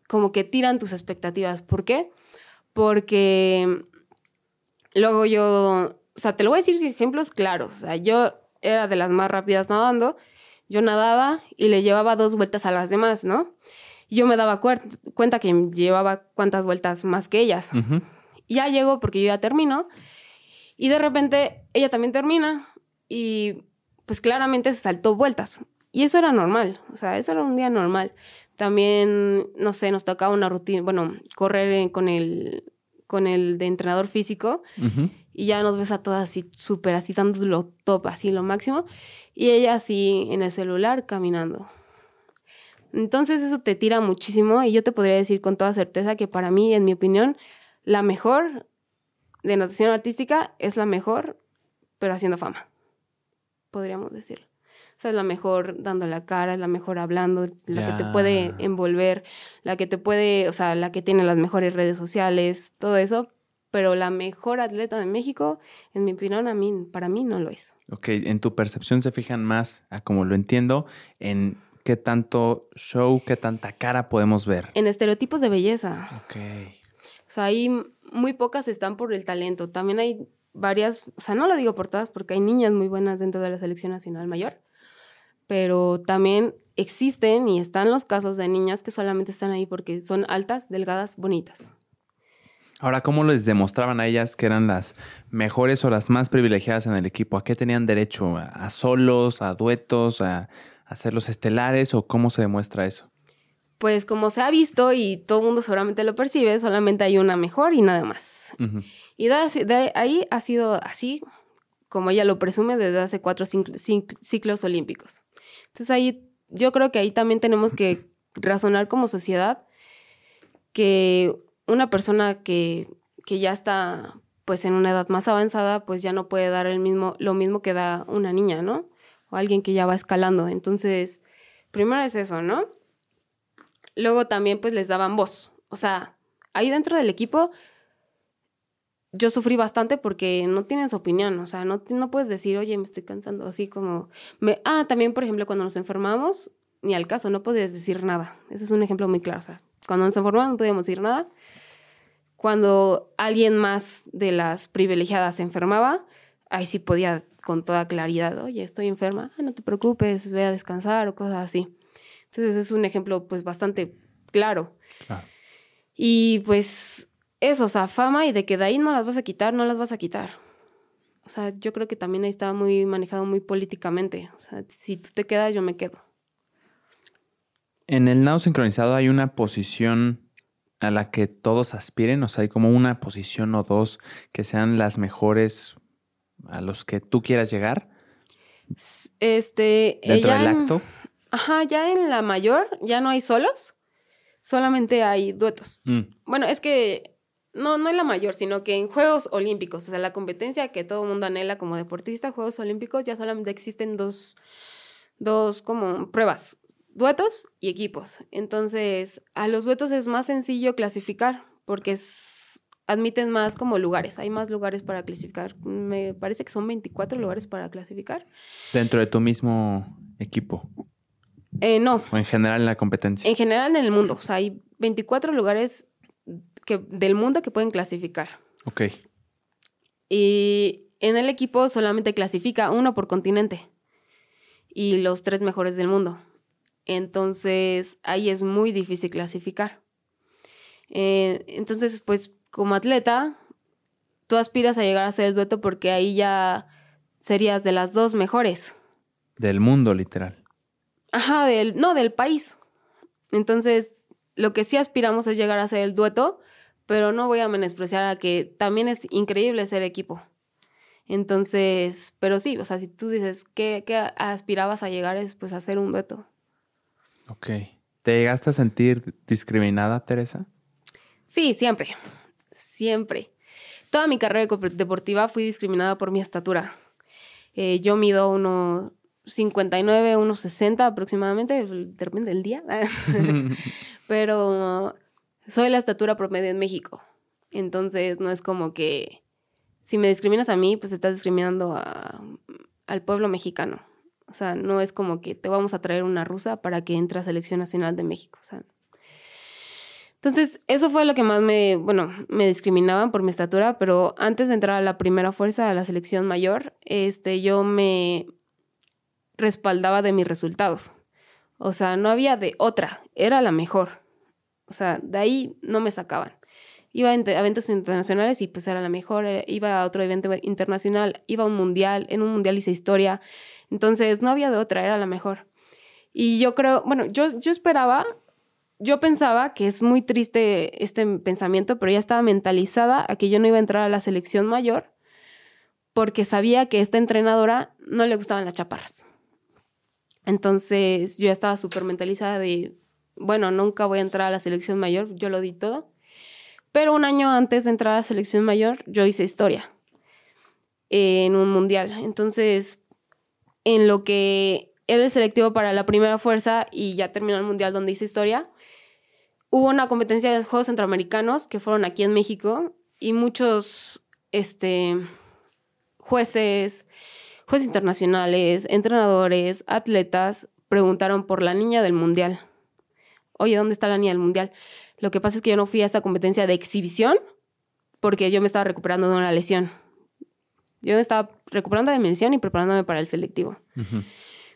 como que tiran tus expectativas. ¿Por qué? Porque luego yo, o sea, te lo voy a decir ejemplos claros. O sea, yo era de las más rápidas nadando, yo nadaba y le llevaba dos vueltas a las demás, ¿no? Y yo me daba cuenta que llevaba cuántas vueltas más que ellas. Y ya llego porque yo ya termino y de repente ella también termina y pues claramente se saltó vueltas. Y eso era normal, o sea, eso era un día normal. También, no sé, nos tocaba una rutina, bueno, correr con el, con el de entrenador físico y ya nos ves a todas así súper así lo top, así lo máximo. Y ella así en el celular caminando. Entonces eso te tira muchísimo y yo te podría decir con toda certeza que para mí, en mi opinión, la mejor de natación artística es la mejor, pero haciendo fama, podríamos decirlo. O sea, es la mejor dando la cara, es la mejor hablando, la que te puede envolver, la que te puede, o sea, la que tiene las mejores redes sociales, todo eso. Pero la mejor atleta de México, en mi opinión, a mí, para mí no lo es. Ok, en tu percepción se fijan más, a como lo entiendo, en qué tanto show, qué tanta cara podemos ver. En estereotipos de belleza. Ok. O sea, ahí muy pocas están por el talento. También hay varias, o sea, no lo digo por todas, porque hay niñas muy buenas dentro de la selección nacional mayor, pero también existen y están los casos de niñas que solamente están ahí porque son altas, delgadas, bonitas. Ahora, ¿cómo les demostraban a ellas que eran las mejores o las más privilegiadas en el equipo? ¿A qué tenían derecho? ¿A solos, a duetos, a, hacer los estelares o cómo se demuestra eso? Pues como se ha visto y todo el mundo seguramente lo percibe, solamente hay una mejor y nada más. Y de, ahí ha sido así, como ella lo presume, desde hace cuatro ciclos olímpicos. Entonces ahí yo creo que ahí también tenemos que razonar como sociedad que una persona que, que ya está pues en una edad más avanzada, pues ya no puede dar el mismo, lo mismo que da una niña, ¿no? Alguien que ya va escalando. Entonces, primero es eso, ¿no? Luego también pues les daban voz. O sea, ahí dentro del equipo yo sufrí bastante porque no tienes opinión, o sea, no, no puedes decir, oye, me estoy cansando, así como... Me... Ah, también, por ejemplo, cuando nos enfermamos, ni al caso, no podías decir nada. Ese es un ejemplo muy claro, o sea, cuando nos enfermamos no podíamos decir nada. Cuando alguien más de las privilegiadas se enfermaba, ahí sí podía con toda claridad, oye, estoy enferma, ah, no te preocupes, ve a descansar o cosas así. Entonces es un ejemplo pues bastante claro. claro. Y pues eso, o sea, fama y de que de ahí no las vas a quitar, no las vas a quitar. O sea, yo creo que también ahí estaba muy manejado muy políticamente. O sea, si tú te quedas, yo me quedo. En el nado sincronizado hay una posición a la que todos aspiren, o sea, hay como una posición o dos que sean las mejores a los que tú quieras llegar. Este. Dentro del acto. Ajá, ya en la mayor ya no hay solos, solamente hay duetos. Mm. Bueno, es que no, no en la mayor, sino que en Juegos Olímpicos, o sea, la competencia que todo el mundo anhela como deportista, Juegos Olímpicos, ya solamente existen dos, dos como pruebas, duetos y equipos. Entonces, a los duetos es más sencillo clasificar porque admiten más como lugares, hay más lugares para clasificar. Me parece que son 24 lugares para clasificar. Dentro de tu mismo equipo. Eh, no. O en general en la competencia. En general en el mundo, o sea, hay 24 lugares que, del mundo que pueden clasificar. Ok. Y en el equipo solamente clasifica uno por continente y los tres mejores del mundo. Entonces ahí es muy difícil clasificar. Eh, entonces, pues como atleta, tú aspiras a llegar a ser el dueto porque ahí ya serías de las dos mejores. Del mundo, literal. Ajá, del, no, del país. Entonces, lo que sí aspiramos es llegar a ser el dueto pero no voy a menospreciar a que también es increíble ser equipo. Entonces, pero sí, o sea, si tú dices que, aspirabas a llegar es pues a ser un veto. Ok. ¿Te llegaste a sentir discriminada, Teresa? Sí, siempre. Siempre. Toda mi carrera deportiva fui discriminada por mi estatura. Eh, yo mido unos 59, unos 60 aproximadamente, de repente del día. Pero soy la estatura promedio en México. Entonces no es como que si me discriminas a mí, pues estás discriminando al pueblo mexicano. O sea, no es como que te vamos a traer una rusa para que entre a Selección Nacional de México. O sea, Entonces, eso fue lo que más me, bueno, me discriminaban por mi estatura, pero antes de entrar a la primera fuerza, a la selección mayor, este, yo me respaldaba de mis resultados. O sea, no había de otra, era la mejor. O sea, de ahí no me sacaban. Iba a eventos internacionales y pues era la mejor, eh, iba a otro evento internacional, iba a un mundial, en un mundial hice historia. Entonces, no había de otra, era la mejor. Y yo creo, bueno, yo, yo esperaba yo pensaba que es muy triste este pensamiento, pero ya estaba mentalizada a que yo no iba a entrar a la selección mayor porque sabía que esta entrenadora no le gustaban las chaparras. Entonces yo estaba súper mentalizada de, bueno, nunca voy a entrar a la selección mayor, yo lo di todo. Pero un año antes de entrar a la selección mayor, yo hice historia en un mundial. Entonces, en lo que era el selectivo para la primera fuerza y ya terminó el mundial donde hice historia, hubo una competencia de Juegos Centroamericanos que fueron aquí en México y muchos este, jueces, jueces internacionales, entrenadores, atletas preguntaron por la niña del mundial. Oye, ¿dónde está la niña del mundial? Lo que pasa es que yo no fui a esa competencia de exhibición porque yo me estaba recuperando de una lesión. Yo me estaba recuperando de mi lesión y preparándome para el selectivo.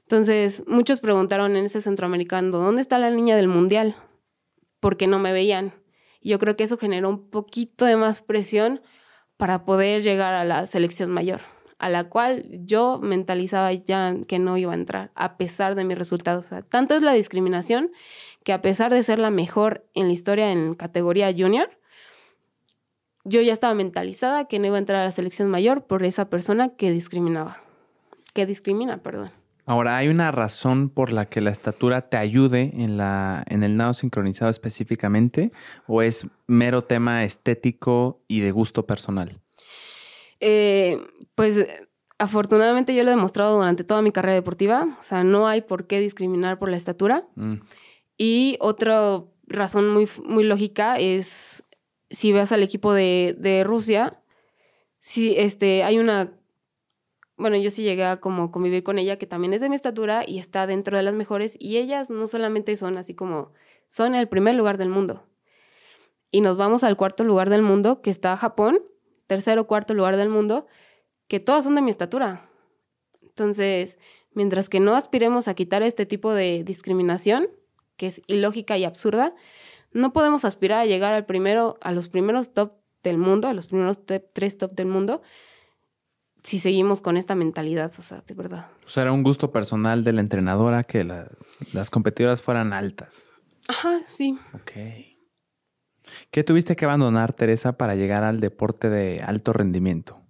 Entonces, muchos preguntaron en ese centroamericano, ¿dónde está la niña del mundial? Porque no me veían. Yo creo que eso generó un poquito de más presión para poder llegar a la selección mayor, a la cual yo mentalizaba ya que no iba a entrar, a pesar de mis resultados. O sea, tanto es la discriminación que a pesar de ser la mejor en la historia en categoría junior, yo ya estaba mentalizada que no iba a entrar a la selección mayor por esa persona que discriminaba, que discrimina, perdón. Ahora, ¿hay una razón por la que la estatura te ayude en, la, en el nado sincronizado específicamente? ¿O es mero tema estético y de gusto personal? Eh, pues afortunadamente yo lo he demostrado durante toda mi carrera deportiva. O sea, no hay por qué discriminar por la estatura. Mm. Y otra razón muy, muy lógica es si ves al equipo de, de Rusia, si este, hay una bueno, yo sí llegué a como convivir con ella, que también es de mi estatura y está dentro de las mejores, y ellas no solamente son así como, son el primer lugar del mundo. Y nos vamos al cuarto lugar del mundo, que está Japón, tercero, cuarto lugar del mundo, que todas son de mi estatura. Entonces, mientras que no aspiremos a quitar este tipo de discriminación, que es ilógica y absurda, no podemos aspirar a llegar al primero, a los primeros top del mundo, a los primeros tres top del mundo, si seguimos con esta mentalidad, o sea, de verdad. O sea, era un gusto personal de la entrenadora que las competidoras fueran altas. Ajá, sí. Ok. ¿Qué tuviste que abandonar, Teresa, para llegar al deporte de alto rendimiento?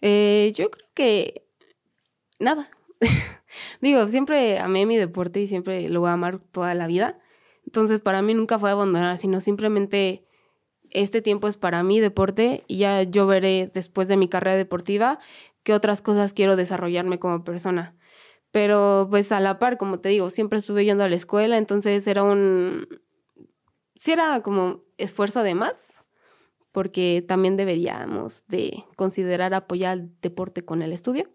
Eh, yo creo que nada. Digo, siempre amé mi deporte y siempre lo voy a amar toda la vida. Entonces, para mí nunca fue abandonar, sino simplemente este tiempo es para mí deporte y ya yo veré después de mi carrera deportiva qué otras cosas quiero desarrollarme como persona. Pero pues a la par, como te digo, siempre estuve yendo a la escuela, entonces era un... Sí era como esfuerzo de más, porque también deberíamos de considerar apoyar el deporte con el estudio.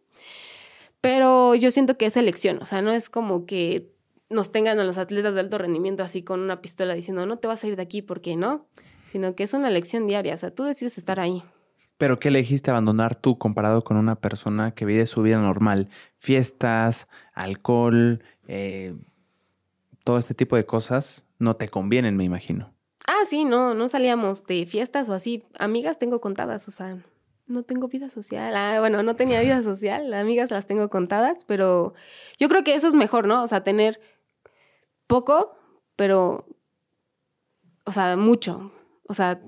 Pero yo siento que es elección, o sea, no es como que nos tengan a los atletas de alto rendimiento así con una pistola diciendo, no te vas a ir de aquí porque no sino que es una elección diaria, o sea, tú decides estar ahí. Pero ¿qué elegiste abandonar tú comparado con una persona que vive su vida normal? Fiestas, alcohol, eh, todo este tipo de cosas no te convienen, me imagino. Ah, sí, no, no salíamos de fiestas o así. Amigas tengo contadas, o sea, no tengo vida social. Ah, bueno, no tenía vida social, amigas las tengo contadas, pero yo creo que eso es mejor, ¿no? O sea, tener poco, pero, o sea, mucho. O sea,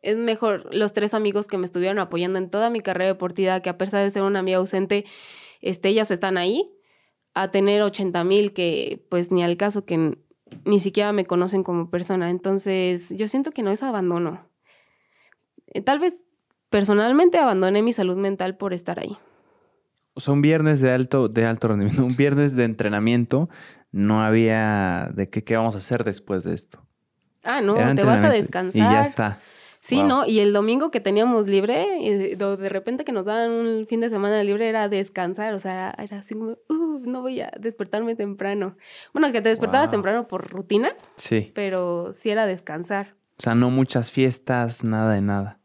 es mejor los tres amigos que me estuvieron apoyando en toda mi carrera deportiva, que a pesar de ser una amiga ausente, este, ellas están ahí, a tener 80 mil que pues ni al caso que ni siquiera me conocen como persona. Entonces, yo siento que no es abandono. Eh, tal vez personalmente abandoné mi salud mental por estar ahí. O sea, un viernes de alto, de alto rendimiento, un viernes de entrenamiento, no había de qué, qué vamos a hacer después de esto. Ah, no, te vas a descansar. Y ya está. Sí, ¿no? Y el domingo que teníamos libre, eh, de repente que nos daban un fin de semana libre era descansar, o sea, era así como, uh, no voy a despertarme temprano. Bueno, que te despertabas temprano por rutina. Sí. Pero sí era descansar. O sea, no muchas fiestas, nada de nada.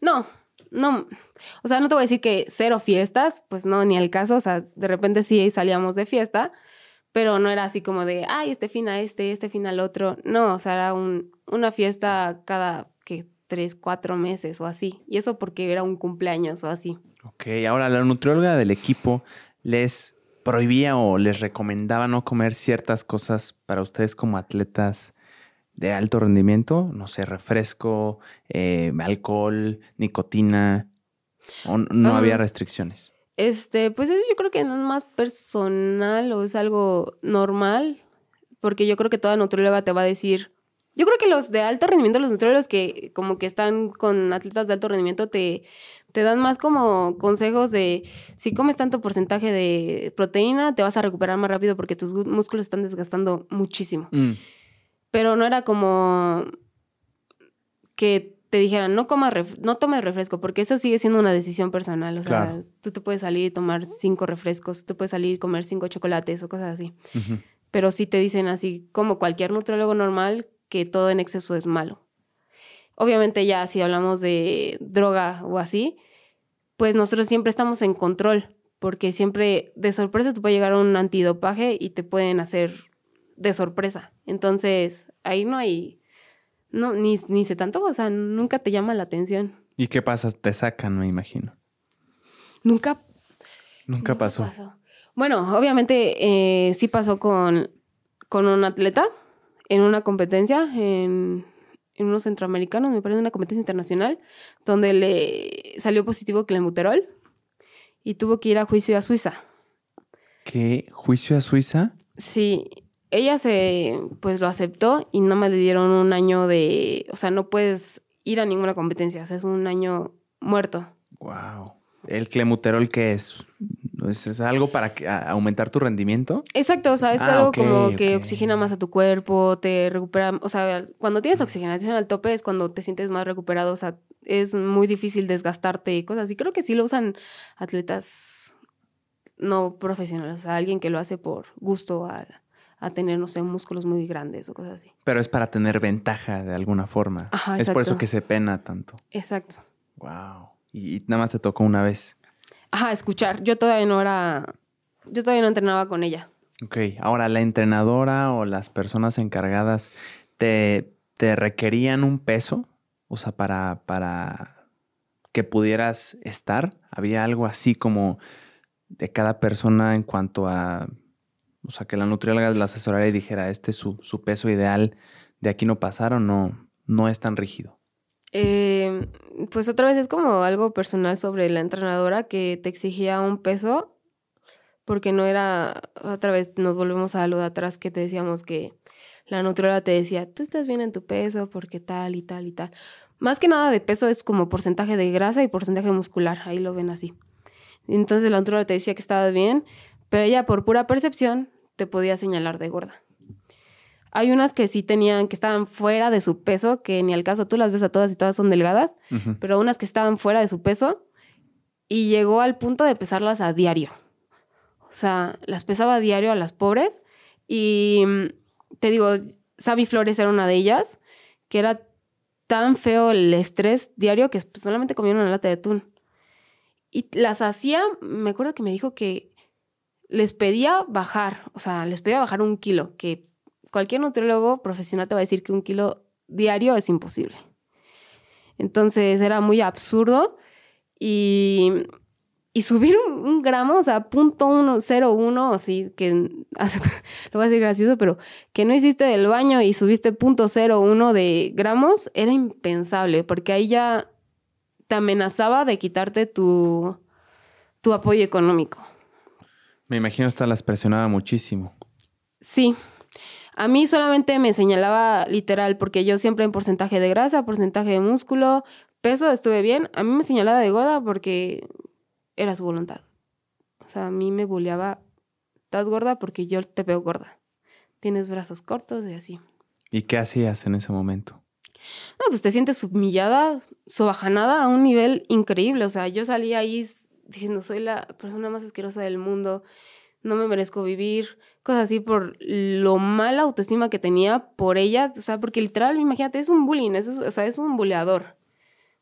No, no. O sea, no te voy a decir que cero fiestas, pues no, ni el caso. O sea, de repente sí salíamos de fiesta, pero no era así como de, ay, este fin a este, este fin al otro. No, o sea, era un, una fiesta cada que tres, cuatro meses o así. Y eso porque era un cumpleaños o así. Ok, ahora la nutrióloga del equipo les prohibía o les recomendaba no comer ciertas cosas para ustedes como atletas de alto rendimiento, no sé, refresco, eh, alcohol, nicotina, o no había restricciones. Este, pues eso yo creo que no es más personal o es algo normal, porque yo creo que toda nutrióloga te va a decir, yo creo que los de alto rendimiento, los nutriólogos que como que están con atletas de alto rendimiento, te, te dan más como consejos de si comes tanto porcentaje de proteína, te vas a recuperar más rápido porque tus músculos están desgastando muchísimo. Mm. Pero no era como que te dijeran, no comas no tomes refresco, porque eso sigue siendo una decisión personal. O sea, tú te puedes salir y tomar cinco refrescos, tú puedes salir y comer cinco chocolates o cosas así. Pero sí te dicen así, como cualquier nutriólogo normal, que todo en exceso es malo. Obviamente ya si hablamos de droga o así, pues nosotros siempre estamos en control, porque siempre de sorpresa te puede llegar un antidopaje y te pueden hacer de sorpresa. Entonces, ahí no hay, no, ni, ni se tanto, o sea, nunca te llama la atención. ¿Y qué pasa? Te sacan, me imagino. Nunca. Nunca, pasó. Bueno, obviamente eh, sí pasó con, con un atleta en una competencia en, unos centroamericanos, me parece una competencia internacional, donde le salió positivo clenbuterol y tuvo que ir a juicio a Suiza. ¿Qué? ¿Juicio a Suiza? Sí, ella se, pues lo aceptó y nada más le dieron un año de, o sea, no puedes ir a ninguna competencia, o sea, es un año muerto. Wow. ¿El clemuterol qué es? ¿Es, algo para aumentar tu rendimiento? Exacto, o sea, es ah, algo como que oxigena más a tu cuerpo, te recupera, o sea, cuando tienes oxigenación al tope es cuando te sientes más recuperado, o sea, es muy difícil desgastarte y cosas así. Creo que sí lo usan atletas no profesionales, o sea, alguien que lo hace por gusto a, a tener, no sé, músculos muy grandes o cosas así. Pero es para tener ventaja de alguna forma. Ajá, es por eso que se pena tanto. Exacto. Wow y, nada más te tocó una vez. Ajá, escuchar. Yo todavía no era, yo todavía no entrenaba con ella. Ok, ahora la entrenadora o las personas encargadas te, te requerían un peso, o sea, para, para que pudieras estar. Había algo así como de cada persona en cuanto a, o sea, que la nutrióloga la asesorara y dijera, este es su, su peso ideal, de aquí no pasaron, no, no es tan rígido. Eh, pues otra vez es como algo personal sobre la entrenadora que te exigía un peso porque no era, otra vez nos volvemos a lo de atrás que te decíamos que la nutrióloga te decía, tú estás bien en tu peso porque tal y tal y tal. Más que nada de peso es como porcentaje de grasa y porcentaje muscular, ahí lo ven así. Entonces la nutrióloga te decía que estabas bien, pero ella por pura percepción te podía señalar de gorda. Hay unas que sí tenían, que estaban fuera de su peso, que ni al caso tú las ves a todas y todas son delgadas, pero unas que estaban fuera de su peso y llegó al punto de pesarlas a diario. O sea, las pesaba a diario a las pobres y mm, te digo, Sabi Flores era una de ellas, que era tan feo el estrés diario que solamente comía una lata de atún. Y las hacía, me acuerdo que me dijo que les pedía bajar, o sea, les pedía bajar un kilo, que cualquier nutriólogo profesional te va a decir que un kilo diario es imposible. Entonces era muy absurdo y, subir un, gramo, o sea, punto uno, cero uno, así que lo voy a decir gracioso, pero que no hiciste del baño y subiste punto cero uno de gramos, era impensable, porque ahí ya te amenazaba de quitarte tu apoyo económico. Me imagino hasta las presionaba muchísimo. Sí, a mí solamente me señalaba literal, porque yo siempre en porcentaje de grasa, porcentaje de músculo, peso, estuve bien. A mí me señalaba de gorda porque era su voluntad. O sea, a mí me bulleaba, estás gorda porque yo te veo gorda. Tienes brazos cortos y así. ¿Y qué hacías en ese momento? No, pues te sientes humillada, sobajanada a un nivel increíble. O sea, yo salí ahí diciendo, soy la persona más asquerosa del mundo, no me merezco vivir, cosas así por lo mala autoestima que tenía por ella. O sea, porque literal, imagínate, es un bullying, es, o sea, es un buleador.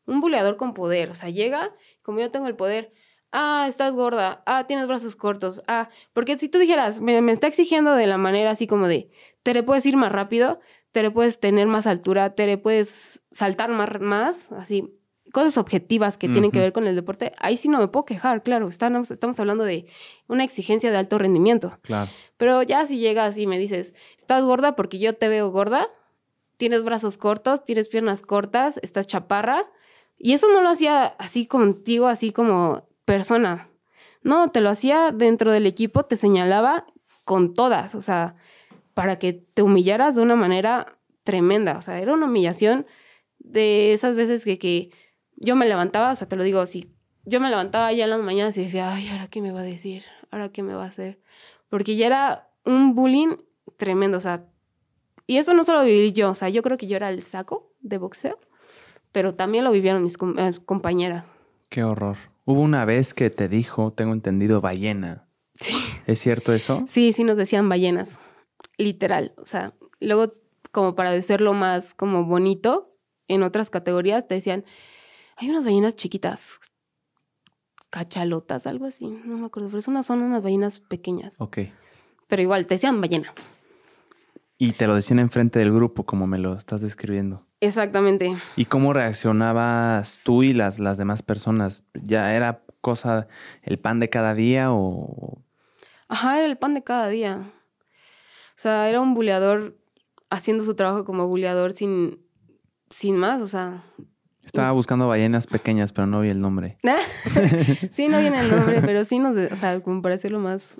Un buleador con poder. O sea, llega, como yo tengo el poder, ah, estás gorda, ah, tienes brazos cortos, ah, porque si tú dijeras, me, me está exigiendo de la manera así como de, te le puedes ir más rápido, te le puedes tener más altura, te le puedes saltar más, más así, cosas objetivas que tienen que ver con el deporte, ahí sí no me puedo quejar, claro, estamos, estamos hablando de una exigencia de alto rendimiento. Claro. Pero ya si llegas y me dices, estás gorda porque yo te veo gorda, tienes brazos cortos, tienes piernas cortas, estás chaparra, y eso no lo hacía así contigo, así como persona. No, te lo hacía dentro del equipo, te señalaba con todas, o sea, para que te humillaras de una manera tremenda. O sea, era una humillación de esas veces que, que yo me levantaba, o sea, te lo digo así, yo me levantaba ya en las mañanas y decía, ay, ¿ahora qué me va a decir? ¿Ahora qué me va a hacer? Porque ya era un bullying tremendo, o sea, y eso no solo viví yo, o sea, yo creo que yo era el saco de boxeo, pero también lo vivieron mis eh, compañeras. Qué horror. Hubo una vez que te dijo, tengo entendido, ballena. Sí. ¿Es cierto eso? Sí, sí nos decían ballenas. Literal. O sea, luego, como para decirlo más como bonito, en otras categorías te decían, hay unas ballenas chiquitas, cachalotas, algo así, no me acuerdo, pero es una, son unas ballenas pequeñas. Ok. Pero igual, te decían ballena. Y te lo decían enfrente del grupo, como me lo estás describiendo. Exactamente. ¿Y cómo reaccionabas tú y las, las demás personas? ¿Ya era cosa el pan de cada día o...? Ajá, era el pan de cada día. O sea, era un buleador haciendo su trabajo como buleador sin, sin más, o sea... Estaba buscando ballenas pequeñas, pero no vi el nombre. sí, no viene el nombre, pero sí nos... O sea, como para hacerlo más...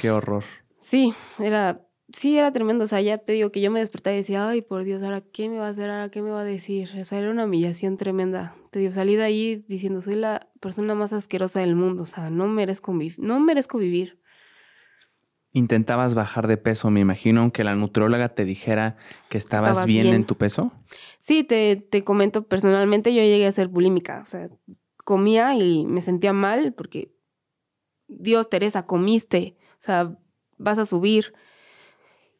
Qué horror. Sí, era sí, era tremendo. O sea, ya te digo que yo me despertaba y decía, ay, por Dios, ¿ahora qué me va a hacer? ¿Ahora qué me va a decir? O sea, era una humillación tremenda. Te digo, salí de ahí diciendo, soy la persona más asquerosa del mundo. O sea, no merezco, no merezco vivir. Intentabas bajar de peso, me imagino, aunque la nutróloga te dijera que estabas, bien, en tu peso. Sí, te, te comento personalmente, yo llegué a ser bulímica. O sea, comía y me sentía mal porque, Dios, Teresa, comiste. O sea, vas a subir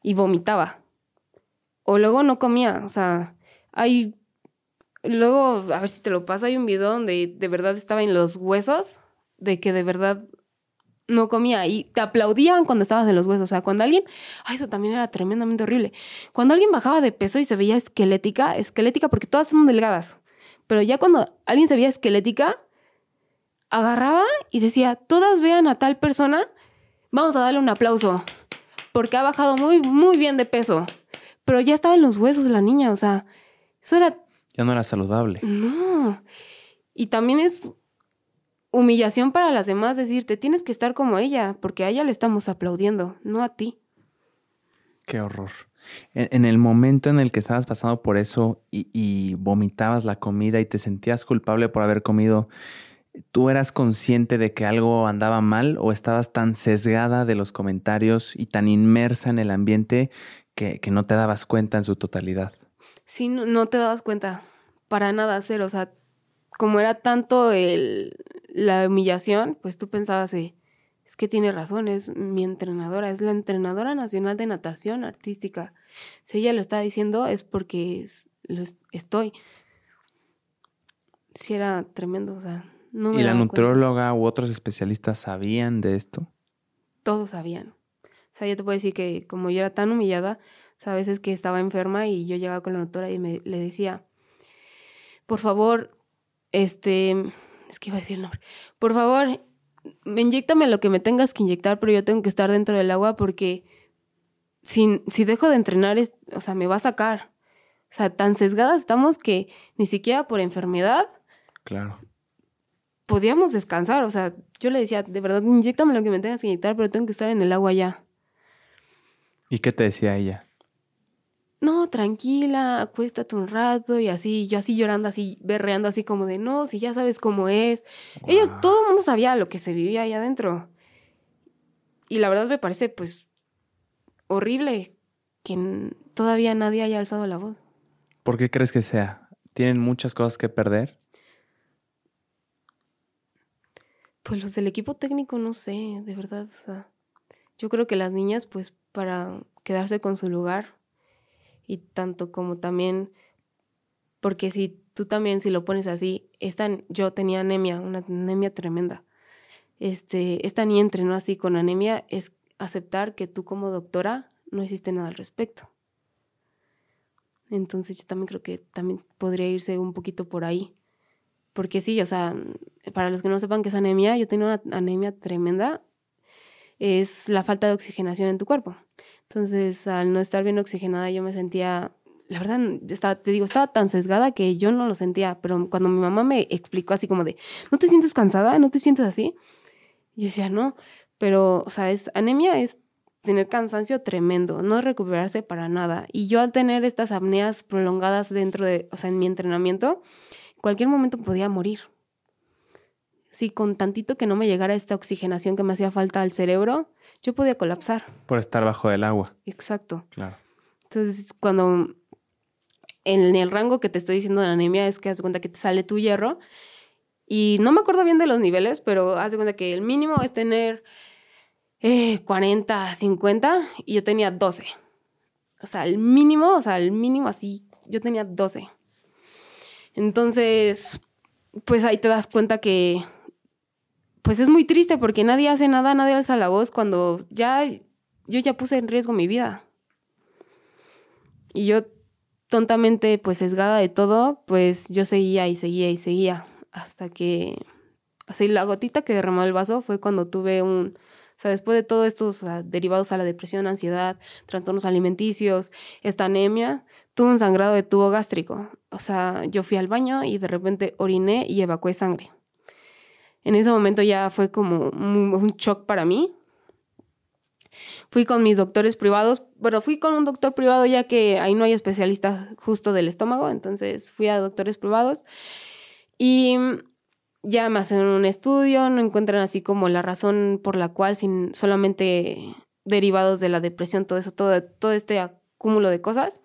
y vomitaba. O luego no comía, o sea, hay... Luego, a ver si te lo paso, hay un video donde de verdad estaba en los huesos, de que de verdad no comía y te aplaudían cuando estabas en los huesos. O sea, cuando alguien, ay, eso también era tremendamente horrible. Cuando alguien bajaba de peso y se veía esquelética, esquelética porque todas son delgadas, pero ya cuando alguien se veía esquelética, agarraba y decía, todas vean a tal persona, vamos a darle un aplauso porque ha bajado muy, muy bien de peso. Pero ya estaba en los huesos la niña, o sea, eso era... Ya no era saludable. No. Y también es humillación para las demás decirte, tienes que estar como ella, porque a ella le estamos aplaudiendo, no a ti. Qué horror. En, el momento en el que estabas pasando por eso y, y, vomitabas la comida y te sentías culpable por haber comido, ¿Tú eras consciente de que algo andaba mal o estabas tan sesgada de los comentarios y tan inmersa en el ambiente que, no te dabas cuenta en su totalidad? Sí, no, te dabas cuenta para nada hacer, o sea, como era tanto el, la humillación, pues tú pensabas, eh, es que tiene razón, es mi entrenadora, es la entrenadora nacional de natación artística. Si ella lo está diciendo es porque lo estoy. Sí era tremendo, o sea, ¿Y la nutróloga u otros especialistas sabían de esto? Todos sabían. O sea, yo te puedo decir que como yo era tan humillada, o a veces que estaba enferma y yo llegaba con la doctora y me, le decía, por favor, este, es que iba a decir el nombre, por favor, inyectame lo que me tengas que inyectar, pero yo tengo que estar dentro del agua porque si, si dejo de entrenar, o sea, me va a sacar. O sea, tan sesgadas estamos que ni siquiera por enfermedad claro podíamos descansar. O sea, yo le decía, de verdad, inyectame lo que me tengas que inyectar, pero tengo que estar en el agua ya. ¿Y qué te decía ella? No, tranquila, acuéstate un rato y así, yo así llorando, así berreando, así como de, no, si ya sabes cómo es. Ella, todo el mundo sabía lo que se vivía ahí adentro. Y la verdad me parece, pues, horrible que todavía nadie haya alzado la voz. ¿Por qué crees que sea? ¿Tienen muchas cosas que perder? Pues los del equipo técnico no sé, de verdad, o sea, yo creo que las niñas pues para quedarse con su lugar y tanto como también porque si tú también si lo pones así, esta, yo tenía anemia, una anemia tremenda. Este, esta niña entrenó así con anemia es aceptar que tú como doctora no hiciste nada al respecto. Entonces yo también creo que también podría irse un poquito por ahí. Porque sí, o sea, para los que no sepan qué es anemia, yo tenía una anemia tremenda. Es la falta de oxigenación en tu cuerpo. Entonces, al no estar bien oxigenada, yo me sentía, la verdad, estaba, te digo, estaba tan sesgada que yo no lo sentía. Pero cuando mi mamá me explicó así como de, ¿no te sientes cansada? ¿No te sientes así? Yo decía, no. Pero, o sea, es, anemia es tener cansancio tremendo, no recuperarse para nada. Y yo al tener estas apneas prolongadas dentro de, o sea, en mi entrenamiento, cualquier momento podía morir. Sí, con tantito que no me llegara esta oxigenación que me hacía falta al cerebro, yo podía colapsar. Por estar bajo del agua. Exacto. Claro. Entonces, cuando en el rango que te estoy diciendo de la anemia es que haz cuenta que te sale tu hierro y no me acuerdo bien de los niveles, pero haz cuenta que el mínimo es tener 40, eh, 50 y yo tenía 12. O sea, el mínimo, o sea, el mínimo así, yo tenía 12. Entonces, pues ahí te das cuenta que, pues es muy triste porque nadie hace nada, nadie alza la voz cuando ya, yo ya puse en riesgo mi vida. Y yo, tontamente, pues sesgada de todo, pues yo seguía y seguía y seguía. Hasta que, así la gotita que derramó el vaso fue cuando tuve un, o sea, después de todos estos derivados a la depresión, ansiedad, trastornos alimenticios, esta anemia, tuve un sangrado de tubo gástrico. O sea, yo fui al baño y de repente oriné y evacué sangre. En ese momento ya fue como un shock para mí. Fui con mis doctores privados, bueno, fui con un doctor privado ya que ahí no hay especialistas justo del estómago, entonces fui a doctores privados y ya me hacen un estudio, no encuentran así como la razón por la cual, sin solamente derivados de la depresión, todo eso, todo, todo este acúmulo de cosas.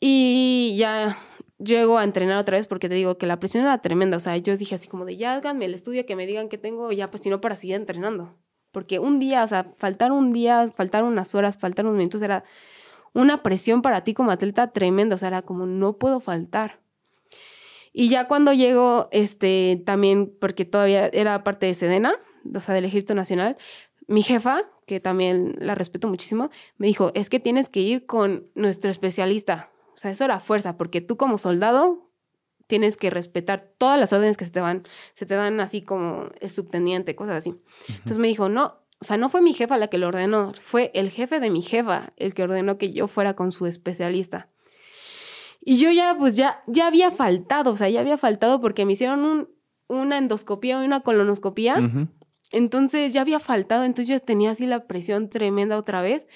Y ya llego a entrenar otra vez porque te digo que la presión era tremenda. O sea, yo dije así como de ya háganme el estudio, que me digan que tengo, ya pues si no para seguir entrenando. Porque un día, o sea, faltar un día, faltar unas horas, faltar unos minutos era una presión para ti como atleta tremenda. O sea, era como no puedo faltar. Y ya cuando llego, este, también, porque todavía era parte de Sedena, o sea, del Ejército Nacional, mi jefa, que también la respeto muchísimo, me dijo, es que tienes que ir con nuestro especialista, o sea, eso era fuerza, porque tú como soldado tienes que respetar todas las órdenes que se te van, se te dan así como el subteniente, cosas así. Entonces me dijo, no, o sea, no fue mi jefa la que lo ordenó, fue el jefe de mi jefa el que ordenó que yo fuera con su especialista. Y yo ya, pues ya, ya había faltado, o sea, ya había faltado porque me hicieron un, una endoscopía y una colonoscopía. Entonces ya había faltado, entonces yo tenía así la presión tremenda otra vez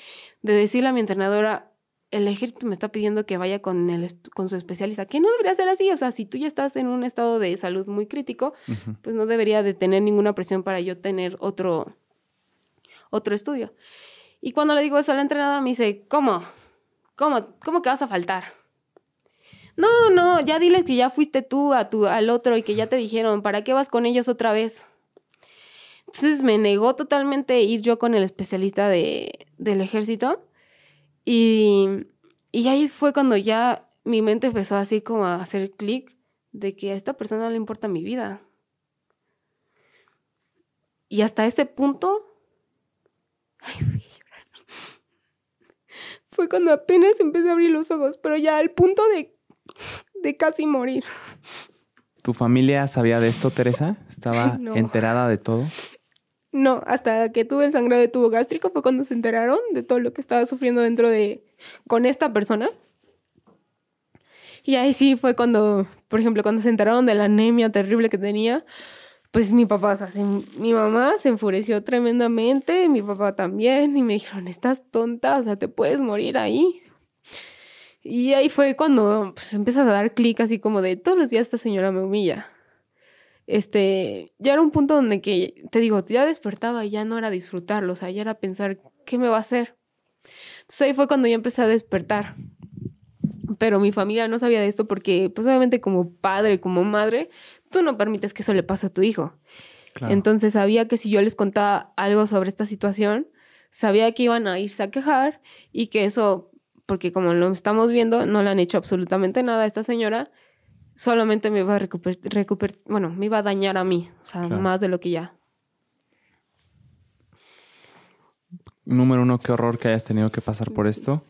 de decirle a mi entrenadora, el ejército me está pidiendo que vaya con, el, con su especialista, que no debería ser así, o sea, si tú ya estás en un estado de salud muy crítico, pues no debería de tener ninguna presión para yo tener otro, otro estudio. Y cuando le digo eso al entrenador me dice, ¿cómo? ¿Cómo? ¿Cómo que vas a faltar? No, no, ya dile que ya fuiste tú a tu, al otro y que ya te dijeron, ¿para qué vas con ellos otra vez? Entonces me negó totalmente ir yo con el especialista de, del ejército y, ahí fue cuando ya mi mente empezó así como a hacer clic de que a esta persona le importa mi vida. Y hasta ese punto, Fue cuando apenas empecé a abrir los ojos, pero ya al punto de, de casi morir. ¿Tu familia sabía de esto, Teresa? ¿Estaba enterada de todo? No, hasta que tuve el sangrado de tubo gástrico fue cuando se enteraron de todo lo que estaba sufriendo dentro de con esta persona. Y ahí sí fue cuando, por ejemplo, cuando se enteraron de la anemia terrible que tenía, pues mi papá, o sea, mi mamá se enfureció tremendamente, mi papá también, y me dijeron, estás tonta, o sea, te puedes morir ahí. Y ahí fue cuando pues, empiezas a dar clic así como de, todos los días esta señora me humilla este, ya era un punto donde que, te digo, ya despertaba y ya no era disfrutarlo, o sea, ya era pensar, ¿qué me va a hacer? Entonces ahí fue cuando ya empecé a despertar. Pero mi familia no sabía de esto porque, pues obviamente como padre, como madre, tú no permites que eso le pase a tu hijo. Entonces sabía que si yo les contaba algo sobre esta situación, sabía que iban a irse a quejar y que eso, porque como lo estamos viendo, no le han hecho absolutamente nada a esta señora, solamente me iba a recuperar, bueno, me iba a dañar a mí, o sea, más de lo que ya. Número uno, qué horror que hayas tenido que pasar por esto.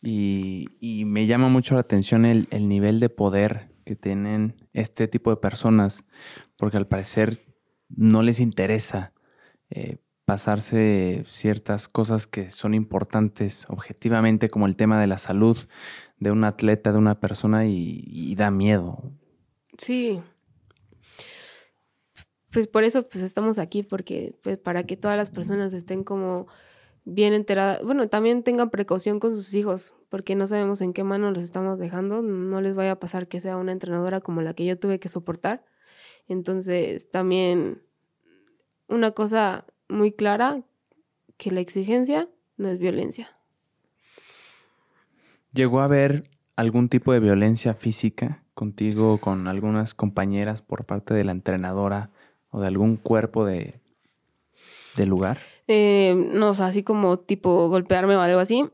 Y, me llama mucho la atención el, nivel de poder que tienen este tipo de personas, porque al parecer no les interesa eh, pasarse ciertas cosas que son importantes objetivamente, como el tema de la salud de un atleta, de una persona, y, da miedo. Sí. Pues por eso pues estamos aquí, porque pues para que todas las personas estén como bien enteradas, bueno, también tengan precaución con sus hijos, porque no sabemos en qué mano los estamos dejando, no les vaya a pasar que sea una entrenadora como la que yo tuve que soportar. Entonces, también una cosa muy clara que la exigencia no es violencia. ¿Llegó a haber algún tipo de violencia física contigo con algunas compañeras por parte de la entrenadora o de algún cuerpo de, lugar? Eh, no, o sea, así como tipo golpearme o algo así,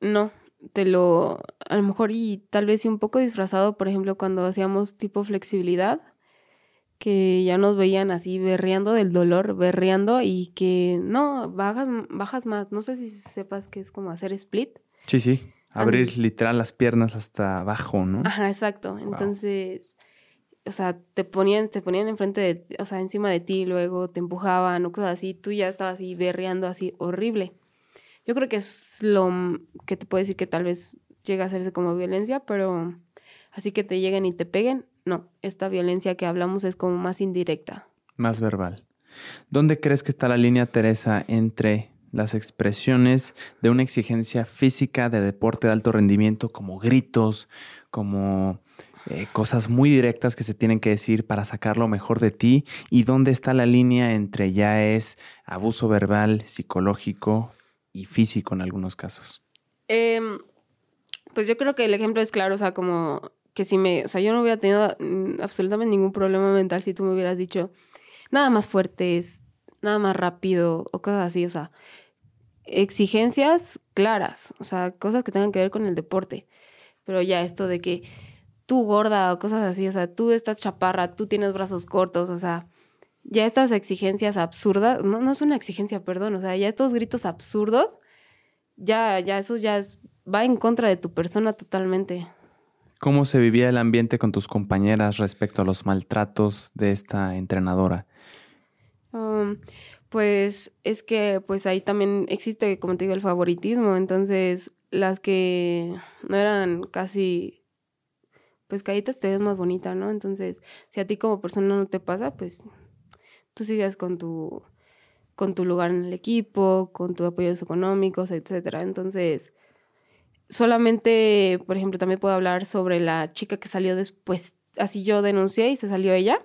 no. Te lo, a lo mejor y tal vez sí un poco disfrazado, por ejemplo, cuando hacíamos tipo flexibilidad, que ya nos veían así berreando del dolor, berreando y que no, bajas, bajas más. No sé si sepas que es como hacer split. Sí, sí. Abrir literal las piernas hasta abajo, ¿no? Ajá, exacto. Entonces, o sea, te ponían, te ponían enfrente de, o sea, encima de ti, luego te empujaban o cosas así, tú ya estabas así berreando así horrible. Yo creo que es lo que te puedo decir que tal vez llega a hacerse como violencia, pero así que te lleguen y te peguen, no, esta violencia que hablamos es como más indirecta. Más verbal. ¿Dónde crees que está la línea, Teresa, entre las expresiones de una exigencia física de deporte de alto rendimiento, como gritos, como eh, cosas muy directas que se tienen que decir para sacar lo mejor de ti, y dónde está la línea entre ya es abuso verbal, psicológico y físico en algunos casos? Em, pues yo creo que el ejemplo es claro, o sea, como que si me, o sea, yo no hubiera tenido mm, absolutamente ningún problema mental si tú me hubieras dicho nada más fuertes, nada más rápido o cosas así, o sea, exigencias claras, o sea, cosas que tengan que ver con el deporte. Pero ya esto de que tú gorda o cosas así, o sea, tú estás chaparra, tú tienes brazos cortos, o sea, ya estas exigencias absurdas, no, no es una exigencia, perdón, o sea, ya estos gritos absurdos, ya, ya eso ya es, va en contra de tu persona totalmente. ¿Cómo se vivía el ambiente con tus compañeras respecto a los maltratos de esta entrenadora? Um, pues es que pues ahí también existe, como te digo, el favoritismo. Entonces, las que no eran casi, pues caritas te ves más bonita, ¿no? Entonces, si a ti como persona no te pasa, pues tú sigues con tu, con tu lugar en el equipo, con tus apoyos económicos, etcétera. Entonces, solamente, por ejemplo, también puedo hablar sobre la chica que salió después, así yo denuncié y se salió ella,